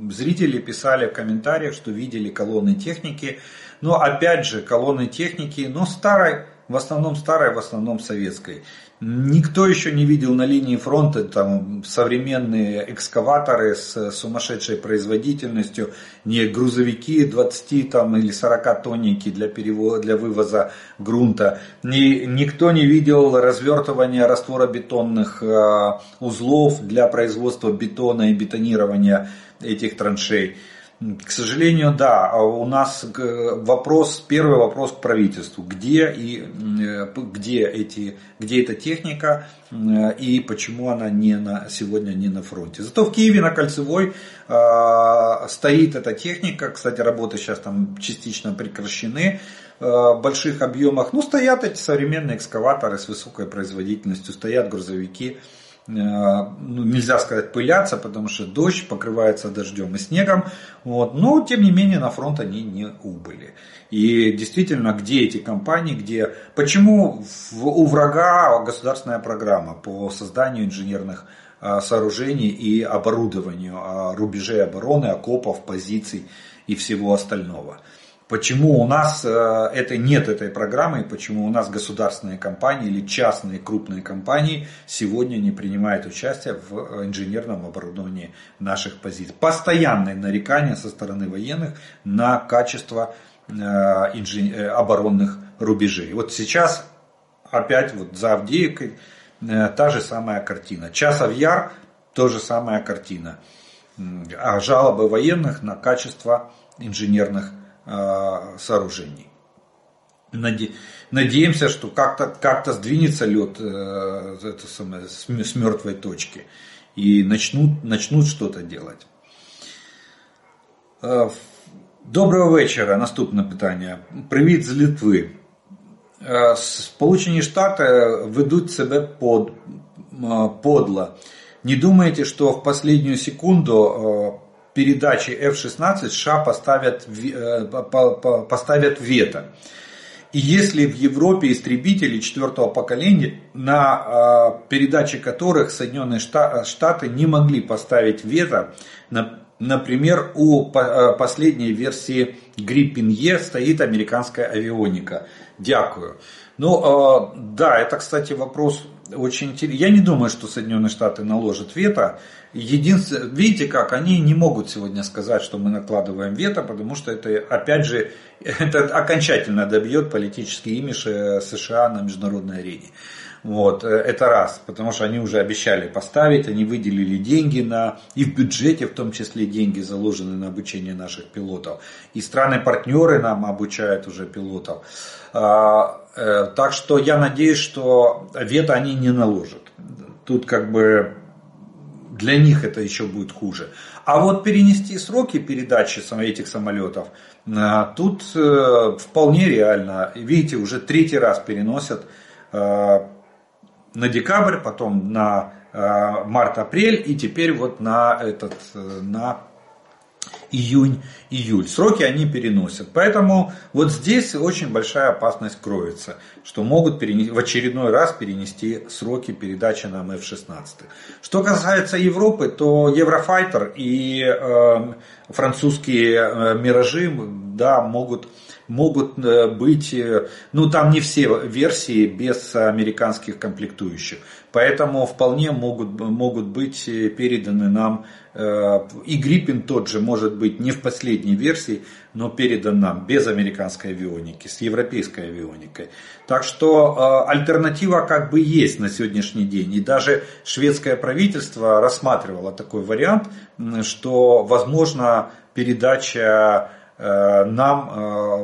зрители писали в комментариях, что видели колонны техники. Но опять же, колонны техники, но старой, в основном старой, в основном советской. Никто еще не видел на линии фронта там, современные экскаваторы с сумасшедшей производительностью, не грузовики 20 там, или 40 тонники для, перевода, для вывоза грунта. Ни, никто не видел развертывания растворобетонных э, узлов для производства бетона и бетонирования этих траншей. К сожалению, да, а у нас вопрос, первый вопрос к правительству. Где, и, где, эти, где эта техника и почему она не на, сегодня не на фронте. Зато в Киеве на Кольцевой э, стоит эта техника. Кстати, работы сейчас там частично прекращены в больших объемах. Ну, стоят эти современные экскаваторы с высокой производительностью, стоят грузовики Э, ну, нельзя сказать пылятся, потому что дождь покрывается дождем и снегом. Вот. Но, тем не менее, на фронт они не убыли. И действительно, где эти компании, где... Почему у врага государственная программа по созданию инженерных э, сооружений и оборудованию а рубежей обороны, окопов, позиций и всего остального. Почему у нас э, это, нет этой программы, и почему у нас государственные компании или частные крупные компании сегодня не принимают участие в э, инженерном оборудовании наших позиций. Постоянное нарекание со стороны военных на качество э, инжен... оборонных рубежей. Вот сейчас опять вот за Авдеевкой та же самая картина. Часов Яр, то же самая картина. А жалобы военных на качество инженерных Э, сооружений. Надеемся, что как-то как сдвинется лед э, это самое, с мертвой точки и начнут, начнут что-то делать. Э, доброго вечора. Наступне питання. Привіт з Литви. Сполучені Штати ведуть себе под, подло. Не думаете, что в последнюю секунду передачи F-16 США поставят, э, поставят вето. И если в Европе истребители четвертого поколения, на э, передаче которых Соединенные Штаты не могли поставить вето, например, у э, последней версии Gripen E стоит американская авионика. Дякую. Ну, да, это, кстати, вопрос очень интересный. Я не думаю, что Соединенные Штаты наложат вето. Единственное, видите как, они не могут сегодня сказать, что мы накладываем вето, потому что это, опять же, это окончательно добьет политический имидж э, США на международной арене. Вот, э, это раз, потому что они уже обещали поставить, они выделили деньги на, и в бюджете в том числе деньги заложены на обучение наших пилотов. И страны-партнеры нам обучают уже пилотов. Э, так что я надеюсь, что вето они не наложат. Тут как бы для них это еще будет хуже. А вот перенести сроки передачи этих самолетов, э, тут вполне реально. Видите, уже третий раз переносят на декабрь, потом на э, март-апрель и теперь вот на, этот, э, на июнь-июль. Сроки они переносят. Поэтому вот здесь очень большая опасность кроется, что могут перенести, в очередной раз перенести сроки передачи нам F-16. Что касается Европы, то Еврофайтер и э, французские миражи да, могут могут э, быть, э, ну там не все версии без американских комплектующих. Поэтому вполне могут, могут быть э, переданы нам, и Гриппин тот же может быть не в последней версии, но передан нам без американской авионики, с европейской авионикой. Так что альтернатива как бы есть на сегодняшний день. И даже шведское правительство рассматривало такой вариант, что возможно передача Э, нам э,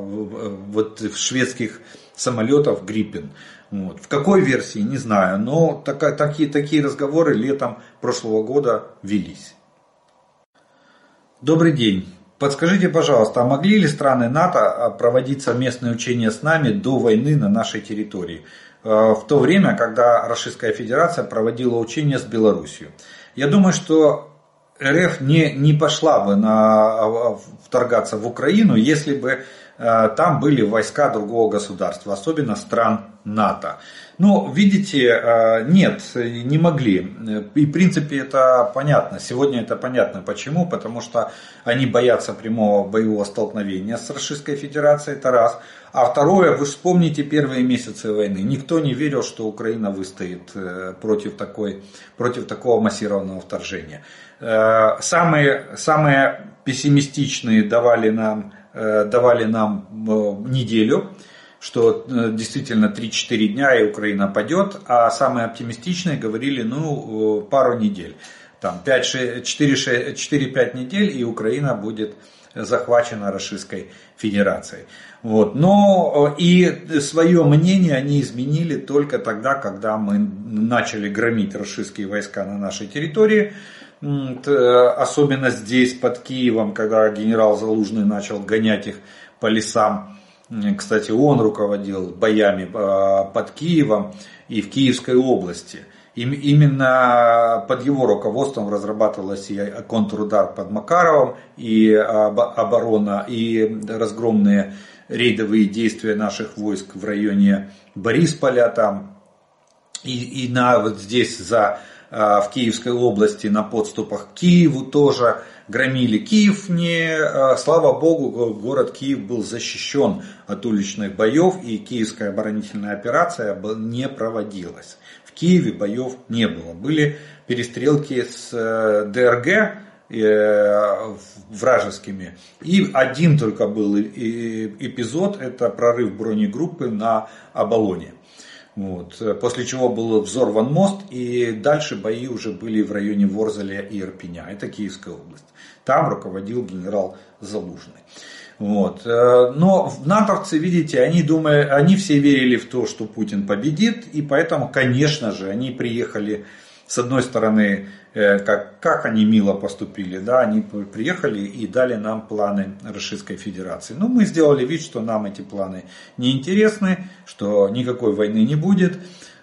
вот в шведских самолетов Гриппин. Вот. В какой версии, не знаю, но так, такие, такие разговоры летом прошлого года велись. Добрый день. Подскажите, пожалуйста, а могли ли страны НАТО э, проводить совместные учения с нами до войны на нашей территории? В то время, когда Российская Федерация проводила учения с Белоруссией. Я думаю, что РФ не, не пошла бы на, вторгаться в Украину, если бы там были войска другого государства, особенно стран НАТО. Ну, видите, э, нет, не могли. И в принципе это понятно. Сегодня это понятно. Почему? Потому что они боятся прямого боевого столкновения с Российской Федерацией, это раз. А второе, вы вспомните первые месяцы войны. Никто не верил, что Украина выстоит э, против, такой, против такого массированного вторжения. Э, самые, самые пессимистичные давали нам, э, давали нам неделю, что действительно 3-4 дня и Украина падет, а самые оптимистичные говорили, ну, пару недель. там 4-5 недель, и Украина будет захвачена Российской Федерацией. Вот. Но и свое мнение они изменили только тогда, когда мы начали громить российские войска на нашей территории. Особенно здесь, под Киевом, когда генерал Залужный начал гонять их по лесам. Кстати, он руководил боями а, под Киевом и в Киевской области. Именно под его руководством разрабатывалась и контрудар под Макаровым, и оборона, и разгромные рейдовые действия наших войск в районе Борисполя там, и, и на вот здесь за в Киевской области на подступах к Киеву тоже громили. Киев не, а, слава богу, город Киев был защищен от уличных боев и киевская оборонительная операция не проводилась. Киеве боев не было. Были перестрелки с э, ДРГ э, вражескими. И один только был эпизод, это прорыв бронегруппы на Оболоне. Вот. После чего был взорван мост, и дальше бои уже были в районе Ворзеля и Ирпеня. Это Киевская область. Там руководил генерал Залужный. Вот. Э, но натовцы, видите, они думали, они все верили в то, что Путин победит, и поэтому, конечно же, они приехали, с одной стороны, э, как, как они мило поступили, да, они приехали и дали нам планы Российской Федерации. Ну, мы сделали вид, что нам эти планы не интересны, что никакой войны не будет.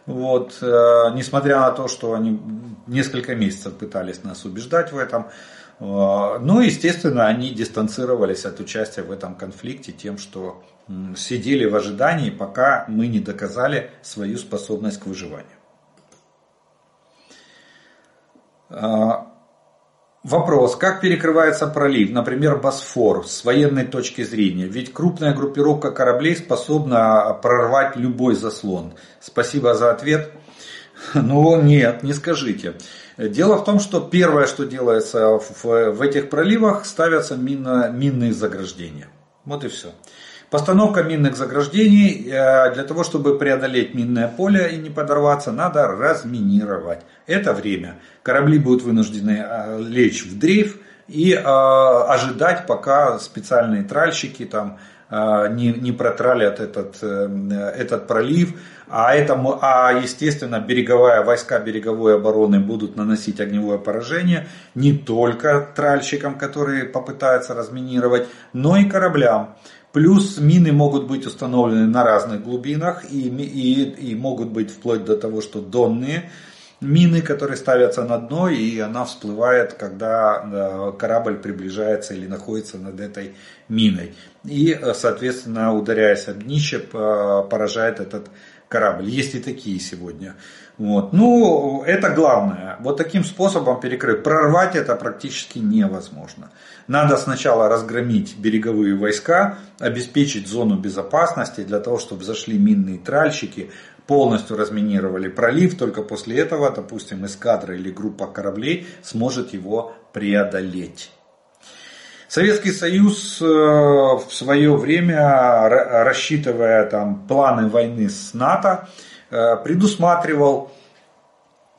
Вот, э, несмотря на то, что они несколько месяцев пытались нас убеждать в этом, а, ну, естественно, они дистанцировались от участия в этом конфликте тем, что сидели в ожидании, пока мы не доказали свою способность к выживанию. А, вопрос, как перекрывается пролив, например, Босфор, с военной точки зрения? Ведь крупная группировка кораблей способна прорвать любой заслон. Спасибо за ответ. Ну нет, не скажите. Дело в том, что первое, что делается в, в этих проливах, ставятся минно, минные заграждения. Вот и все. Постановка минных заграждений, э, для того, чтобы преодолеть минное поле и не подорваться, надо разминировать. Это время. Корабли будут вынуждены э, лечь в дрейф и э, ожидать, пока специальные тральщики там не, не протралят этот, этот пролив, а, это, а естественно береговая, войска береговой обороны будут наносить огневое поражение не только тральщикам, которые попытаются разминировать, но и кораблям. Плюс мины могут быть установлены на разных глубинах и, и, и могут быть вплоть до того, что донные мины, которые ставятся на дно, и она всплывает, когда э, корабль приближается или находится над этой миной. И, э, соответственно, ударяясь об днище, поражает этот корабль. Есть и такие сегодня. Вот. Ну, это главное. Вот таким способом перекрыть. Прорвать это практически невозможно. Надо сначала разгромить береговые войска, обеспечить зону безопасности для того, чтобы зашли минные тральщики, полностью разминировали пролив. Только после этого, допустим, эскадра или группа кораблей сможет его преодолеть. Советский Союз э, в свое время, рассчитывая там планы войны с НАТО, э, предусматривал,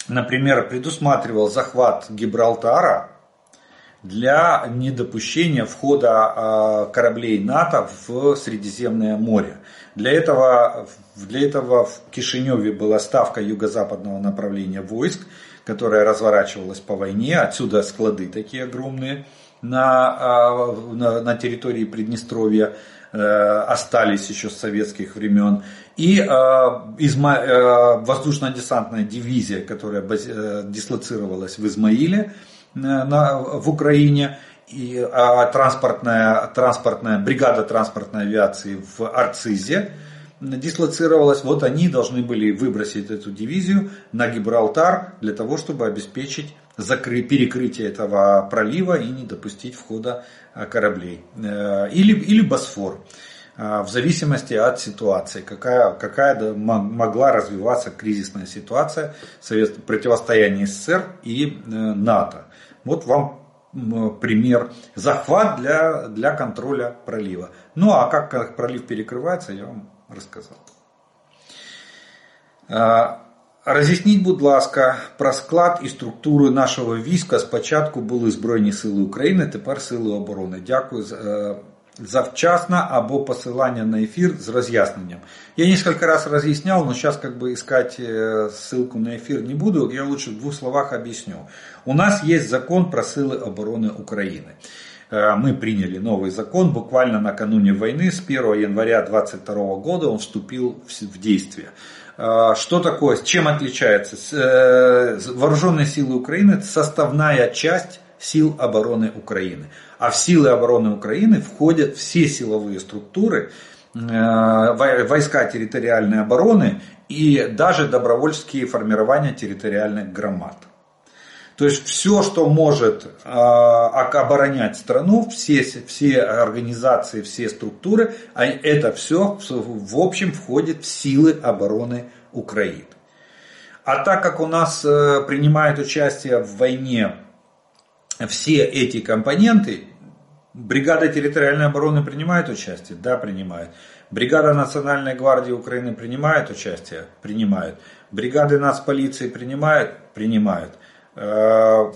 например, предусматривал захват Гибралтара для недопущения входа э, кораблей НАТО в Средиземное море. Для этого, для этого в Кишиневе была ставка юго-западного направления войск, которая разворачивалась по войне. Отсюда склады такие огромные на, а, на, на территории Приднестровья э, остались еще с советских времен. И э, воздушно-десантная дивизия, которая э, дислоцировалась в Измаиле на, в Украине, и а транспортная, транспортная, бригада транспортной авиации в Арцизе дислоцировалась. Вот они должны были выбросить эту дивизию на Гибралтар для того, чтобы обеспечить закры, перекрытие этого пролива и не допустить входа а, кораблей. Э, или, или Босфор а, в зависимости от ситуации, какая, какая могла развиваться кризисная ситуация противостояния СССР и э, НАТО. Вот вам пример захват для, для контроля пролива. Ну а как пролив перекрывается, я вам рассказал. А, Роз'ясніть, будь ласка, про склад і структуру нашого війська. Спочатку були Збройні Сили України, тепер Сили оборони. Дякую за, е, завчасно або посилання на ефір з роз'ясненням. Я несколько раз разъяснял, но сейчас как бы искать э, ссылку на эфир не буду. Я лучше в двух словах объясню. У нас есть закон про силы обороны Украины. Э, Мы приняли новый закон буквально накануне войны, с 1 января 2022 года он вступил в- в действие. Э, Что такое, чем отличается? Э, Вооруженные силы Украины – составная часть сил обороны Украины. А в силы обороны Украины входят все силовые структуры, э, вой- войска территориальной обороны и даже добровольческие формирования территориальных громад. То есть все, что может э, оборонять страну, все, все организации, все структуры, а это все в общем входит в силы обороны Украины. А так как у нас э, принимают участие в войне все эти компоненты, бригада территориальной обороны принимает участие? Да, принимает. Бригада Национальной гвардии Украины принимает участие? Принимает. Бригады нацполиции принимают? Принимают. Э,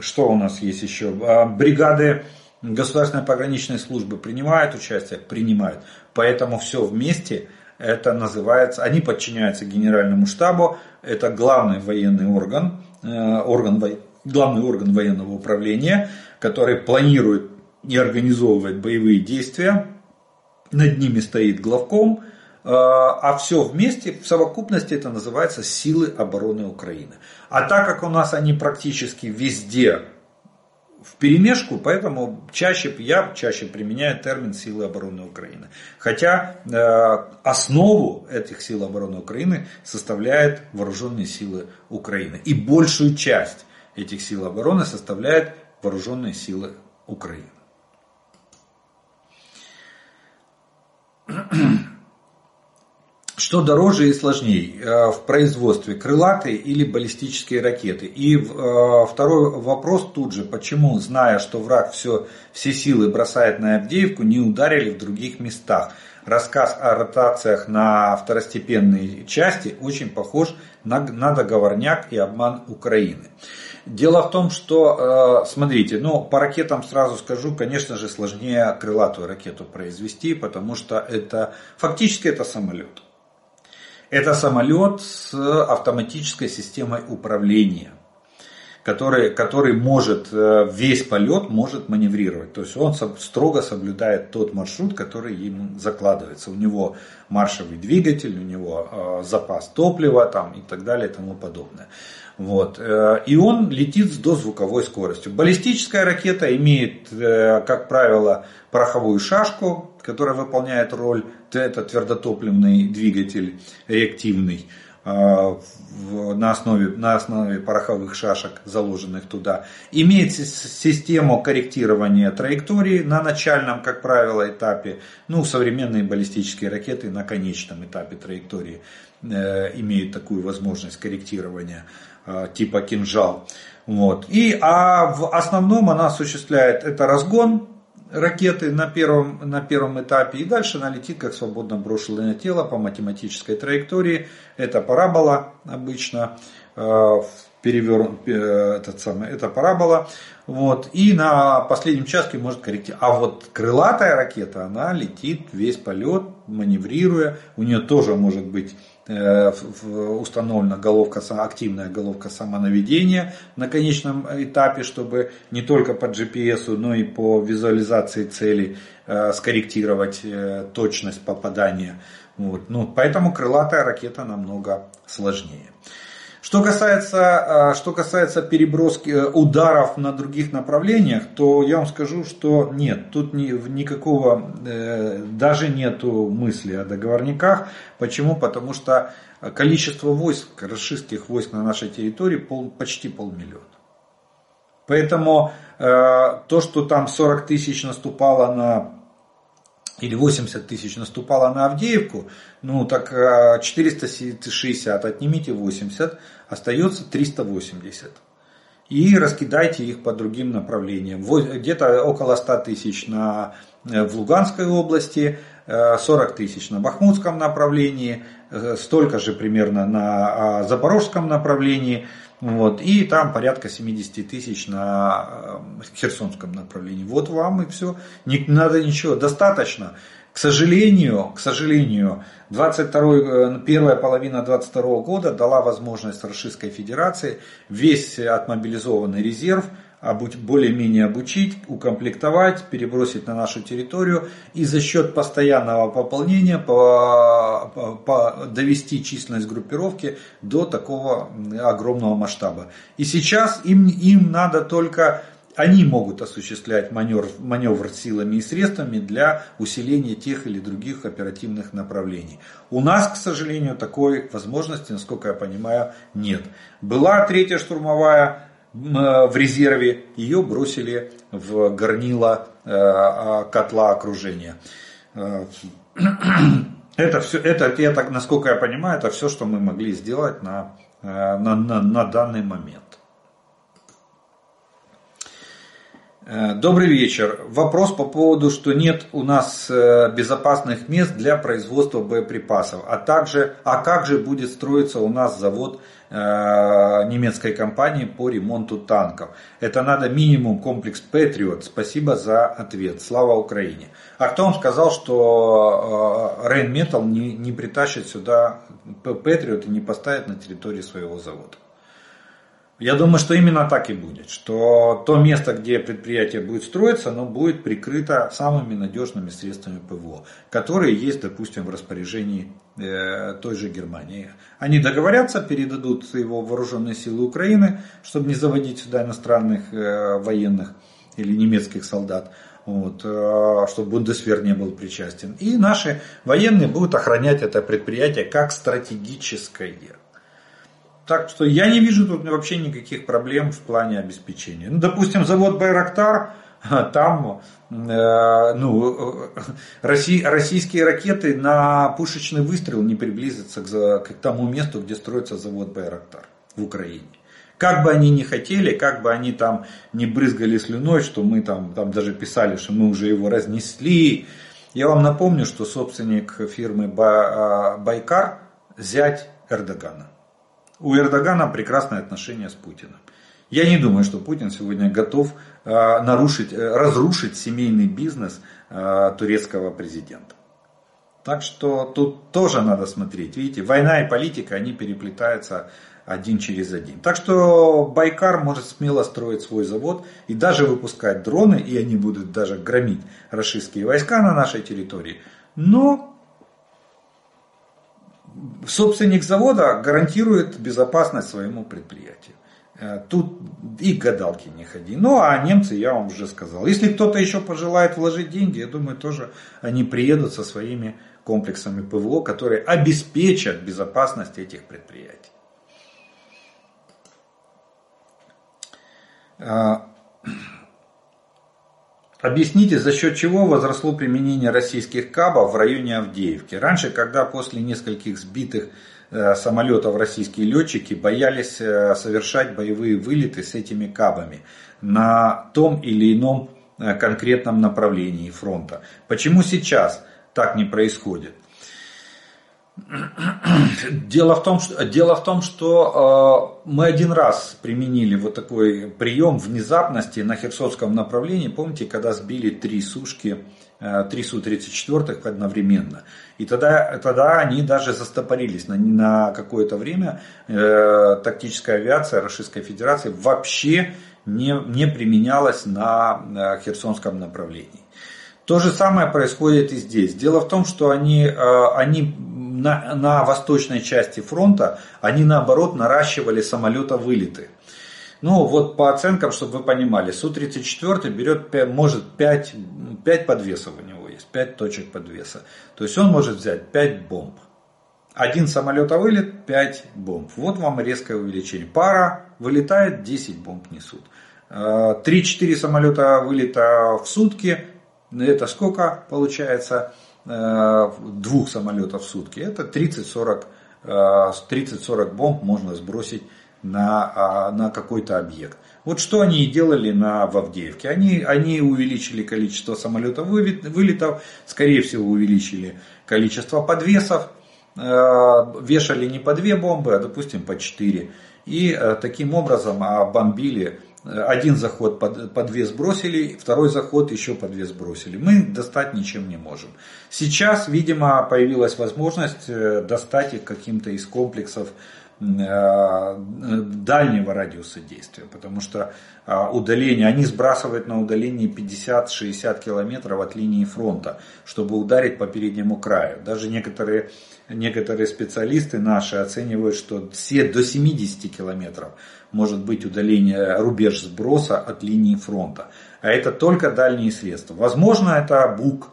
Что у нас есть еще? Э, Бригады государственной пограничной службы принимают участие? Принимают. Поэтому все вместе это называется, они подчиняются генеральному штабу, это главный военный орган, э, орган главный орган военного управления, который планирует и организовывает боевые действия, над ними стоит главком, а все вместе, в совокупности это называется силы обороны Украины. А так как у нас они практически везде в перемешку, поэтому чаще, я чаще применяю термин силы обороны Украины. Хотя э, основу этих сил обороны Украины составляют вооруженные силы Украины. И большую часть этих сил обороны составляют вооруженные силы Украины. Что дороже и сложнее э, в производстве, крылатые или баллистические ракеты? И э, второй вопрос тут же, почему, зная, что враг все, все силы бросает на Авдеевку, не ударили в других местах? Рассказ о ротациях на второстепенные части очень похож на, на договорняк и обман Украины. Дело в том, что, э, смотрите, ну, по ракетам сразу скажу, конечно же, сложнее крылатую ракету произвести, потому что это, фактически это самолет. Это самолет с автоматической системой управления, который, который может э, весь полет может маневрировать. То есть он строго соблюдает тот маршрут, который ему закладывается. У него маршевый двигатель, у него э, запас топлива там, и так далее и тому подобное. Вот. э, И он летит с дозвуковой скоростью. Баллистическая ракета имеет, как правило, пороховую шашку, которая выполняет роль, это твердотопливный двигатель реактивный в- на основе, на основе пороховых шашек, заложенных туда. Имеет си- систему корректирования траектории на начальном, как правило, этапе. Ну, современные баллистические ракеты на конечном этапе траектории э, имеют такую возможность корректирования э, типа кинжал. Вот. И, а в основном она осуществляет это разгон ракеты на первом, на первом этапе, и дальше она летит как свободно брошенное тело по математической траектории. Это парабола обычно, э, перевер, э, этот самый, это парабола. Вот, и на последнем участке может корректировать. А вот крылатая ракета, она летит весь полет, маневрируя. У нее тоже может быть установлена головка, активная головка самонаведения на конечном этапе, чтобы не только по GPS, но и по визуализации цели э, скорректировать э, точность попадания. Вот. Ну, поэтому крылатая ракета намного сложнее. Что касается, э, что касается переброски э, ударов на других направлениях, то я вам скажу, что нет, тут ни- никакого, э, даже нету мысли о договорниках. Почему? Потому что количество войск, российских войск на нашей территории пол, почти полмиллиона. Поэтому э, то, что там 40 тысяч наступало на или 80 тысяч наступало на Авдеевку, ну так э, 460 отнимите 80, остается 380. и раскидайте их по другим направлениям. Где-то около 100 тысяч на, э, в Луганской области, 40 тысяч на Бахмутском направлении, столько же примерно на а, Запорожском направлении – вот, и там порядка 70 тысяч на Херсонском направлении. Вот вам и все. Не надо ничего. Достаточно. К сожалению, к сожалению, 22, э, первая половина 22 года дала возможность Российской Федерации весь отмобилизованный резерв более-менее обучить, укомплектовать, перебросить на нашу территорию и за счет постоянного пополнения по, по, довести численность группировки до такого огромного масштаба. И сейчас им, им надо только они могут осуществлять маневр, маневр силами и средствами для усиления тех или других оперативных направлений. У нас, к сожалению, такой возможности, насколько я понимаю, нет. Была третья штурмовая в резерве, ее бросили в горнило э, а, котла окружения. Э, это все, это, это, насколько я понимаю, это все, что мы могли сделать на, э, на, на, на данный момент. Добрый вечер. Вопрос по поводу, что нет у нас безопасных мест для производства боеприпасов, а также, а как же будет строиться у нас завод Э, немецкой компании по ремонту танков. Это надо минимум комплекс Patriot. Спасибо за ответ. Слава Украине. А кто вам сказал, что э, Rheinmetall не, не притащит сюда Patriot и не поставит на территории своего завода? Я думаю, что именно так и будет, что то место, где предприятие будет строиться, оно будет прикрыто самыми надежными средствами ПВО, которые есть, допустим, в распоряжении э, той же Германии. Они договорятся, передадут его вооруженные силы Украины, чтобы не заводить сюда иностранных э, военных или немецких солдат, вот, э, чтобы Бундесвер не был причастен. И наши военные будут охранять это предприятие как стратегическое. Так что я не вижу тут вообще никаких проблем в плане обеспечения. Ну, допустим, завод Байрактар, там э, ну, Россий, российские ракеты на пушечный выстрел не приблизятся к, к тому месту, где строится завод Байрактар в Украине. Как бы они ни хотели, как бы они там не брызгали слюной, что мы там, там даже писали, что мы уже его разнесли. Я вам напомню, что собственник фирмы а, Байкар зять Эрдогана у Эрдогана прекрасные отношения с Путиным. Я не думаю, что Путин сегодня готов э, нарушить, э, разрушить семейный бизнес э, турецкого президента. Так что тут тоже надо смотреть. Видите, война и политика, они переплетаются один через один. Так что Байкар может смело строить свой завод и даже выпускать дроны, и они будут даже громить российские войска на нашей территории. Но собственник завода гарантирует безопасность своему предприятию. Э, тут и гадалки не ходи. Ну, а немцы, я вам уже сказал. Если кто-то еще пожелает вложить деньги, я думаю, тоже они приедут со своими комплексами ПВО, которые обеспечат безопасность этих предприятий. Объясните, за счет чего возросло применение российских КАБов в районе Авдеевки. Раньше, когда после нескольких сбитых э, самолетов российские летчики боялись э, совершать боевые вылеты с этими КАБами на том или ином э, конкретном направлении фронта. Почему сейчас так не происходит? Дело в том, что, дело в том, что э, мы один раз применили вот такой прием внезапности на Херсонском направлении. Помните, когда сбили три сушки, э, три Су-34 одновременно. И тогда, тогда они даже застопорились на, на какое-то время. Э, тактическая авиация Российской Федерации вообще не, не применялась на, на Херсонском направлении. То же самое происходит и здесь. Дело в том, что они, э, они на, на восточной части фронта, они наоборот наращивали самолета вылеты. Ну вот по оценкам, чтобы вы понимали, Су-34 берет, может 5, 5 подвесов у него есть, 5 точек подвеса. То есть он может взять 5 бомб. Один самолет вылет, 5 бомб. Вот вам резкое увеличение. Пара вылетает, 10 бомб несут. 3-4 э, самолета вылета в сутки, это сколько получается? Э, двух самолетов в сутки. Это 30-40 30-40 э, бомб можно сбросить на, а, на какой-то объект. Вот что они и делали на, в Авдеевке. Они, они увеличили количество самолетов вылетов, скорее всего увеличили количество подвесов, э, вешали не по две бомбы, а допустим по четыре. И таким образом бомбили один заход под, подвес бросили, второй заход еще подвес бросили. Мы достать ничем не можем. Сейчас, видимо, появилась возможность э, достать их каким-то из комплексов дальнего радиуса действия, потому что а, удаление, они сбрасывают на удалении 50-60 километров от линии фронта, чтобы ударить по переднему краю. Даже некоторые, некоторые специалисты наши оценивают, что все до 70 километров может быть удаление, рубеж сброса от линии фронта. А это только дальние средства. Возможно, это БУК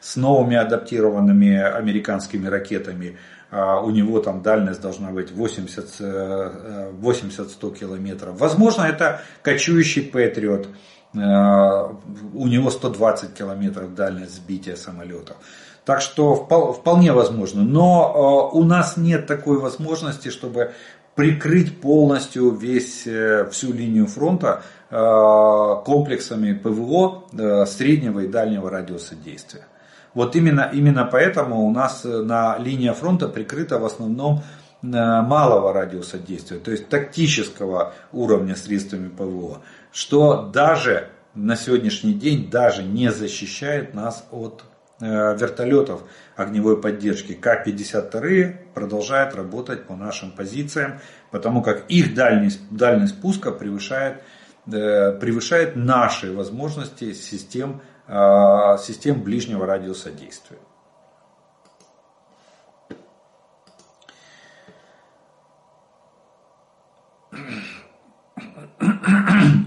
с новыми адаптированными американскими ракетами у него там дальность должна быть 80-100 80 километров. Возможно, это кочующий Патриот, а, у него 120 километров дальность сбития самолетов. Так что вполне возможно. Но а, у нас нет такой возможности, чтобы прикрыть полностью весь, э, всю линию фронта комплексами ПВО э, среднего и дальнего радиуса действия. Вот именно, именно поэтому у нас э, на линия фронта прикрыта в основном э, малого радиуса действия, то есть тактического уровня средствами ПВО, что даже на сегодняшний день даже не защищает нас от э, вертолетов огневой поддержки. К-52 продолжают работать по нашим позициям, потому как их дальность, дальность пуска превышает, превышает наши возможности систем систем ближнего радиуса действия.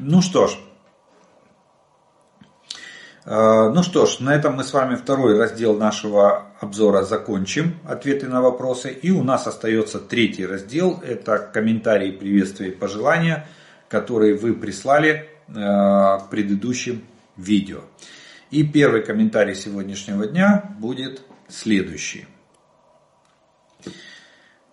Ну что ж, э, ну что ж, на этом мы с вами второй раздел нашего обзора закончим, ответы на вопросы. И у нас остается третий раздел, это комментарии, приветствия и пожелания, которые вы прислали э, к предыдущим видео. И первый комментарий сегодняшнего дня будет следующий.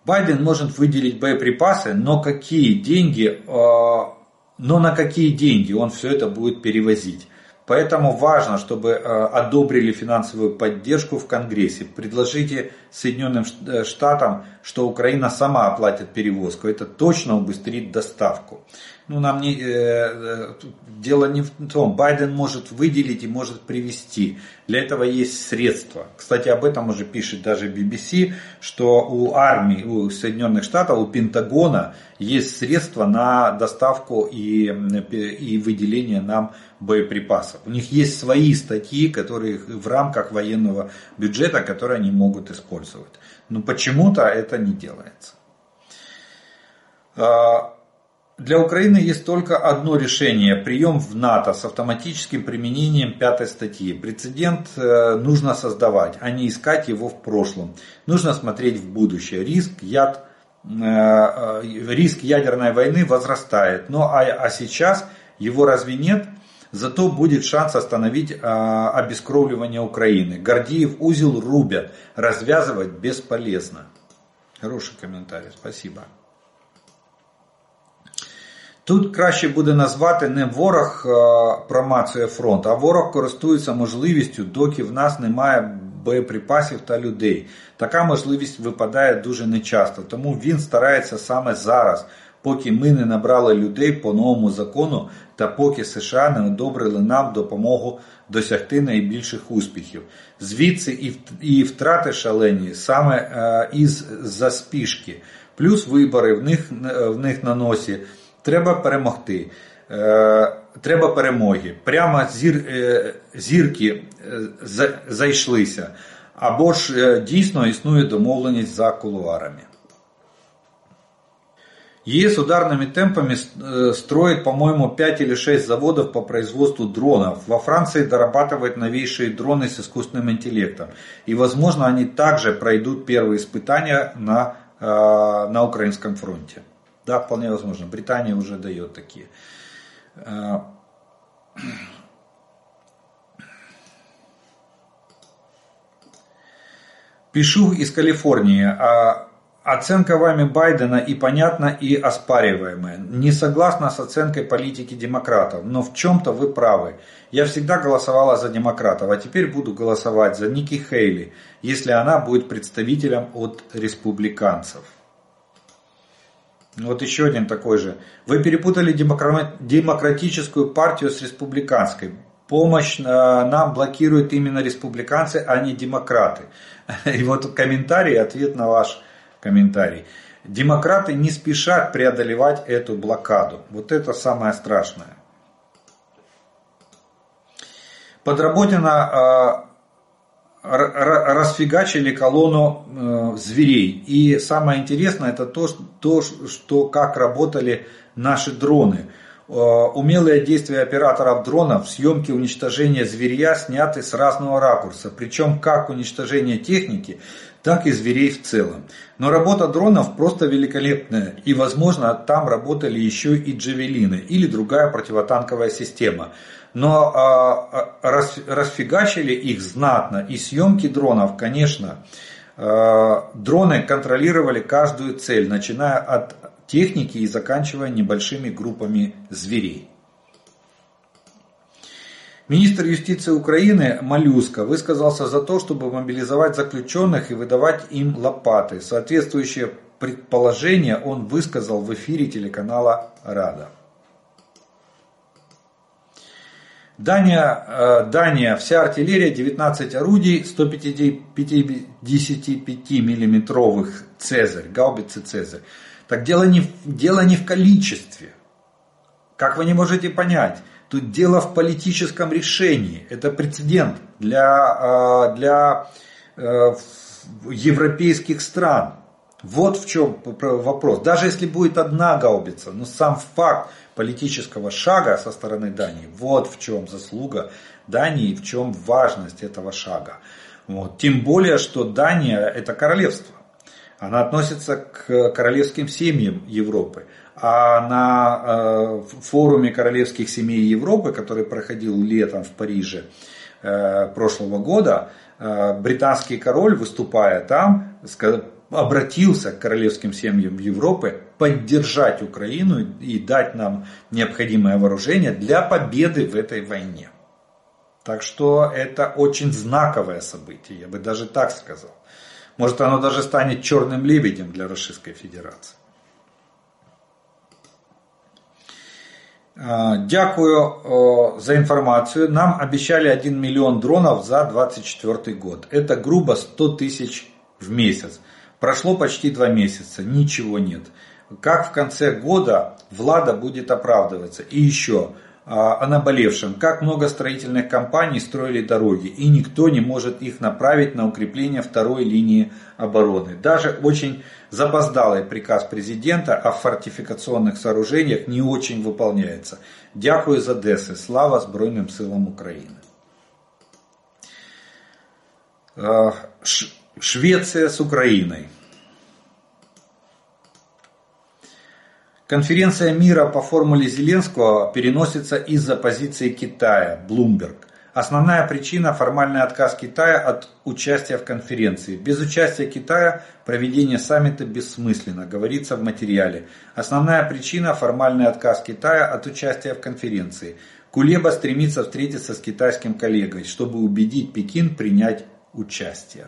Байден может выделить боеприпасы, но какие деньги, э, но на какие деньги он все это будет перевозить? Поэтому важно, чтобы э, одобрили финансовую поддержку в Конгрессе. Предложите Соединенным э, Штатам, что Украина сама оплатит перевозку. Это точно убыстрит доставку ну, нам не, э, э, дело не в том, Байден может выделить и может привести. Для этого есть средства. Кстати, об этом уже пишет даже BBC, что у армии, у Соединенных Штатов, у Пентагона есть средства на доставку и, и выделение нам боеприпасов. У них есть свои статьи, которые в рамках военного бюджета, которые они могут использовать. Но почему-то это не делается. А, для Украины есть только одно решение – прием в НАТО с автоматическим применением пятой статьи. Прецедент э, нужно создавать, а не искать его в прошлом. Нужно смотреть в будущее. Риск, яд, э, э, риск ядерной войны возрастает. Но а, а сейчас его разве нет? Зато будет шанс остановить обескровливание Украины. Гордиев узел рубят, развязывать бесполезно. Хороший комментарий, спасибо. Тут краще буде назвати не ворог промацує фронт, а ворог користується можливістю, доки в нас немає боєприпасів та людей. Така можливість випадає дуже нечасто, тому він старається саме зараз, поки ми не набрали людей по новому закону та поки США не одобрили нам допомогу досягти найбільших успіхів. Звідси і втрати шалені саме із заспішки, плюс вибори в них, в них на носі. Треба перемогти. Е, треба перемоги. Прямо зір, е, зірки е, зайшлися. Або ж дійсно існує домовленість за кулуарами. ЕС ударными темпами строит, по-моему, 5 или 6 заводов по производству дронов. Во Франции дорабатывают новейшие дроны с искусственным интеллектом. И, возможно, они также пройдут первые испытания на, на украинском фронте. Да, вполне возможно. Британия уже дает такие. А, пишу из Калифорнии. А Оценка вами Байдена и понятна, и оспариваемая. Не согласна с оценкой политики демократов, но в чем-то вы правы. Я всегда голосовала за демократов, а теперь буду голосовать за Ники Хейли, если она будет представителем от республиканцев. Вот еще один такой же. Вы перепутали демократическую партию с республиканской. Помощь э, нам блокируют именно республиканцы, а не демократы. И вот комментарий, ответ на ваш комментарий. Демократы не спешат преодолевать эту блокаду. Вот это самое страшное. Подработина расфигачили колонну э, зверей. И самое интересное это то, то, что как работали наши дроны. Э, умелые действия операторов дронов, съемки уничтожения зверя сняты с разного ракурса, причем как уничтожение техники, так и зверей в целом. Но работа дронов просто великолепная, и возможно там работали еще и джавелины или другая противотанковая система но а, а, расфигачили их знатно. И съемки дронов, конечно, а, дроны контролировали каждую цель, начиная от техники и заканчивая небольшими группами зверей. Министр юстиции Украины Малюска высказался за то, чтобы мобилизовать заключенных и выдавать им лопаты. Соответствующее предположение он высказал в эфире телеканала «Рада». Дания, э, Дания, вся артиллерия, 19 орудий, 155 миллиметровых Цезарь, гаубицы Цезарь. Так дело не, дело не в количестве. Как вы не можете понять, тут дело в политическом решении. Это прецедент для, э, для э, европейских стран. Вот в чем вопрос. Даже если будет одна гаубица, но сам факт политического шага со стороны Дании. Вот в чем заслуга Дании, в чем важность этого шага. Вот. Тем более, что Дания это королевство. Она относится к королевским семьям Европы. А на э, форуме королевских семей Европы, который проходил летом в Париже э, прошлого года, э, британский король, выступая там, обратился к королевским семьям Европы поддержать Украину и дать нам необходимое вооружение для победы в этой войне. Так что это очень знаковое событие, я бы даже так сказал. Может оно даже станет черным лебедем для Российской Федерации. А, дякую за информацию. Нам обещали 1 миллион дронов за 2024 год. Это грубо 100 тысяч в месяц. Прошло почти два месяца, ничего нет. Как в конце года Влада будет оправдываться? И еще а, о наболевшем. Как много строительных компаний строили дороги, и никто не может их направить на укрепление второй линии обороны. Даже очень запоздалый приказ президента о фортификационных сооружениях не очень выполняется. Дякую за Десы. Слава Збройним силам України. Швеция с Украиной. Конференция мира по формуле Зеленского переносится из-за позиции Китая, Bloomberg. Основная причина – формальный отказ Китая от участия в конференции. Без участия Китая проведение саммита бессмысленно, говорится в материале. Основная причина – формальный отказ Китая от участия в конференции. Кулеба стремится встретиться с китайским коллегой, чтобы убедить Пекин принять участие.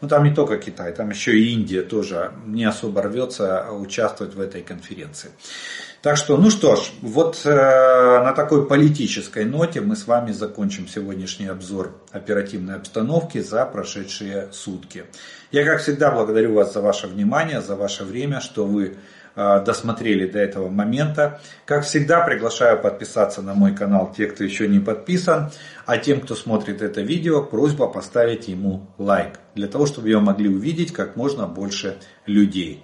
Ну там не только Китай, там еще и Индия тоже не особо рвется участвовать в этой конференции. Так что, ну что ж, вот э, на такой политической ноте мы с вами закончим сегодняшний обзор оперативной обстановки за прошедшие сутки. Я, как всегда, благодарю вас за ваше внимание, за ваше время, что вы досмотрели до этого момента. Как всегда, приглашаю подписаться на мой канал те, кто еще не подписан. А тем, кто смотрит это видео, просьба поставить ему лайк, для того, чтобы его могли увидеть как можно больше людей.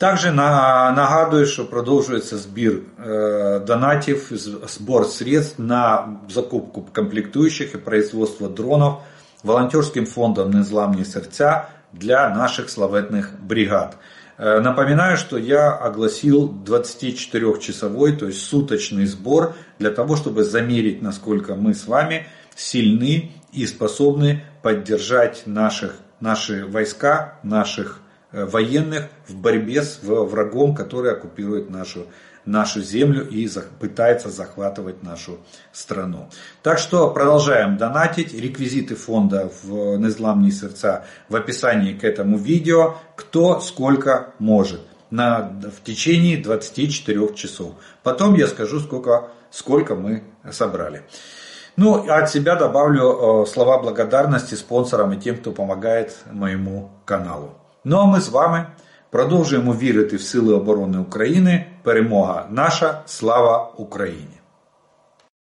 Также нагадую, что продовжується збір э, донатів, сбор средств на закупку комплектующих и производство дронов волонтерским фондом «Незламні серця» для наших славетных бригад. Э, напоминаю, что я огласил 24-часовой, то есть суточный сбор для того, чтобы замерить, насколько мы с вами сильны и способны поддержать наших, наши войска, наших э, военных в борьбе с врагом, который оккупирует нашу нашу землю и пытается захватывать нашу страну. Так что продолжаем донатить. Реквизиты фонда в Незламные сердца в описании к этому видео. Кто сколько может на, в течение 24 часов. Потом я скажу, сколько, сколько мы собрали. Ну, от себя добавлю э, слова благодарности спонсорам и тем, кто помогает моему каналу. Ну а ми з вами продовжуємо вірити в Сили оборони України. Перемога наша, слава Україні!